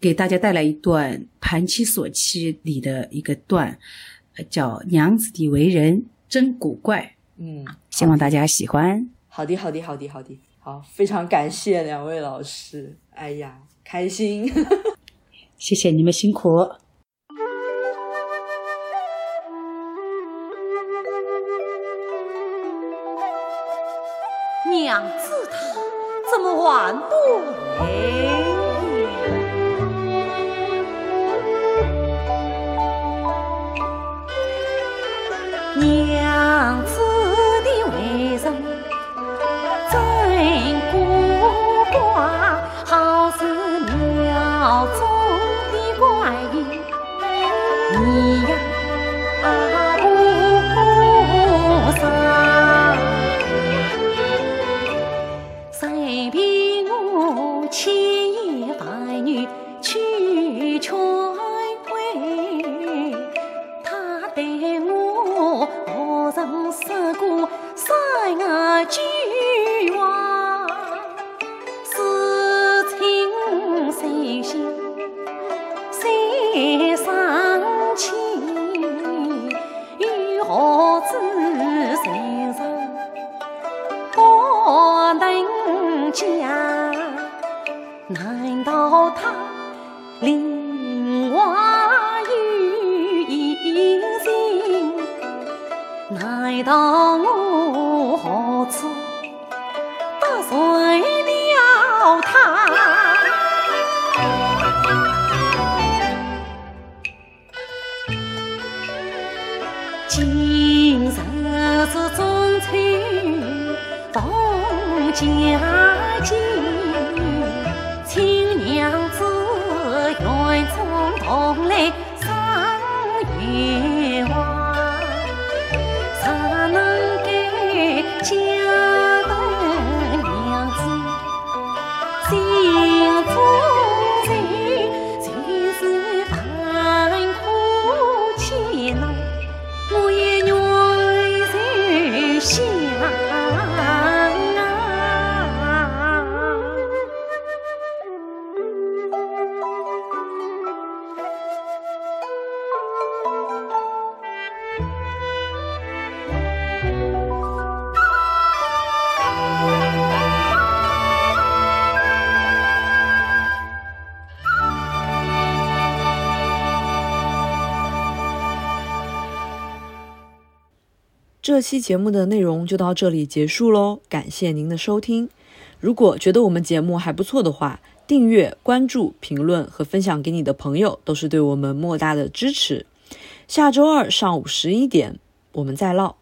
给大家带来一段《盘妻锁妻》里的一个段，呃叫“娘子的为人真古怪嗯，”，希望大家喜欢。好的，好的，好的，好的，好，非常感谢两位老师。哎呀，开心。[LAUGHS] [LAUGHS] 谢谢你们辛苦。难度这期节目的内容就到这里结束喽，感谢您的收听。如果觉得我们节目还不错的话，订阅、关注、评论和分享给你的朋友，都是对我们莫大的支持。下周二上午十一点，我们再唠。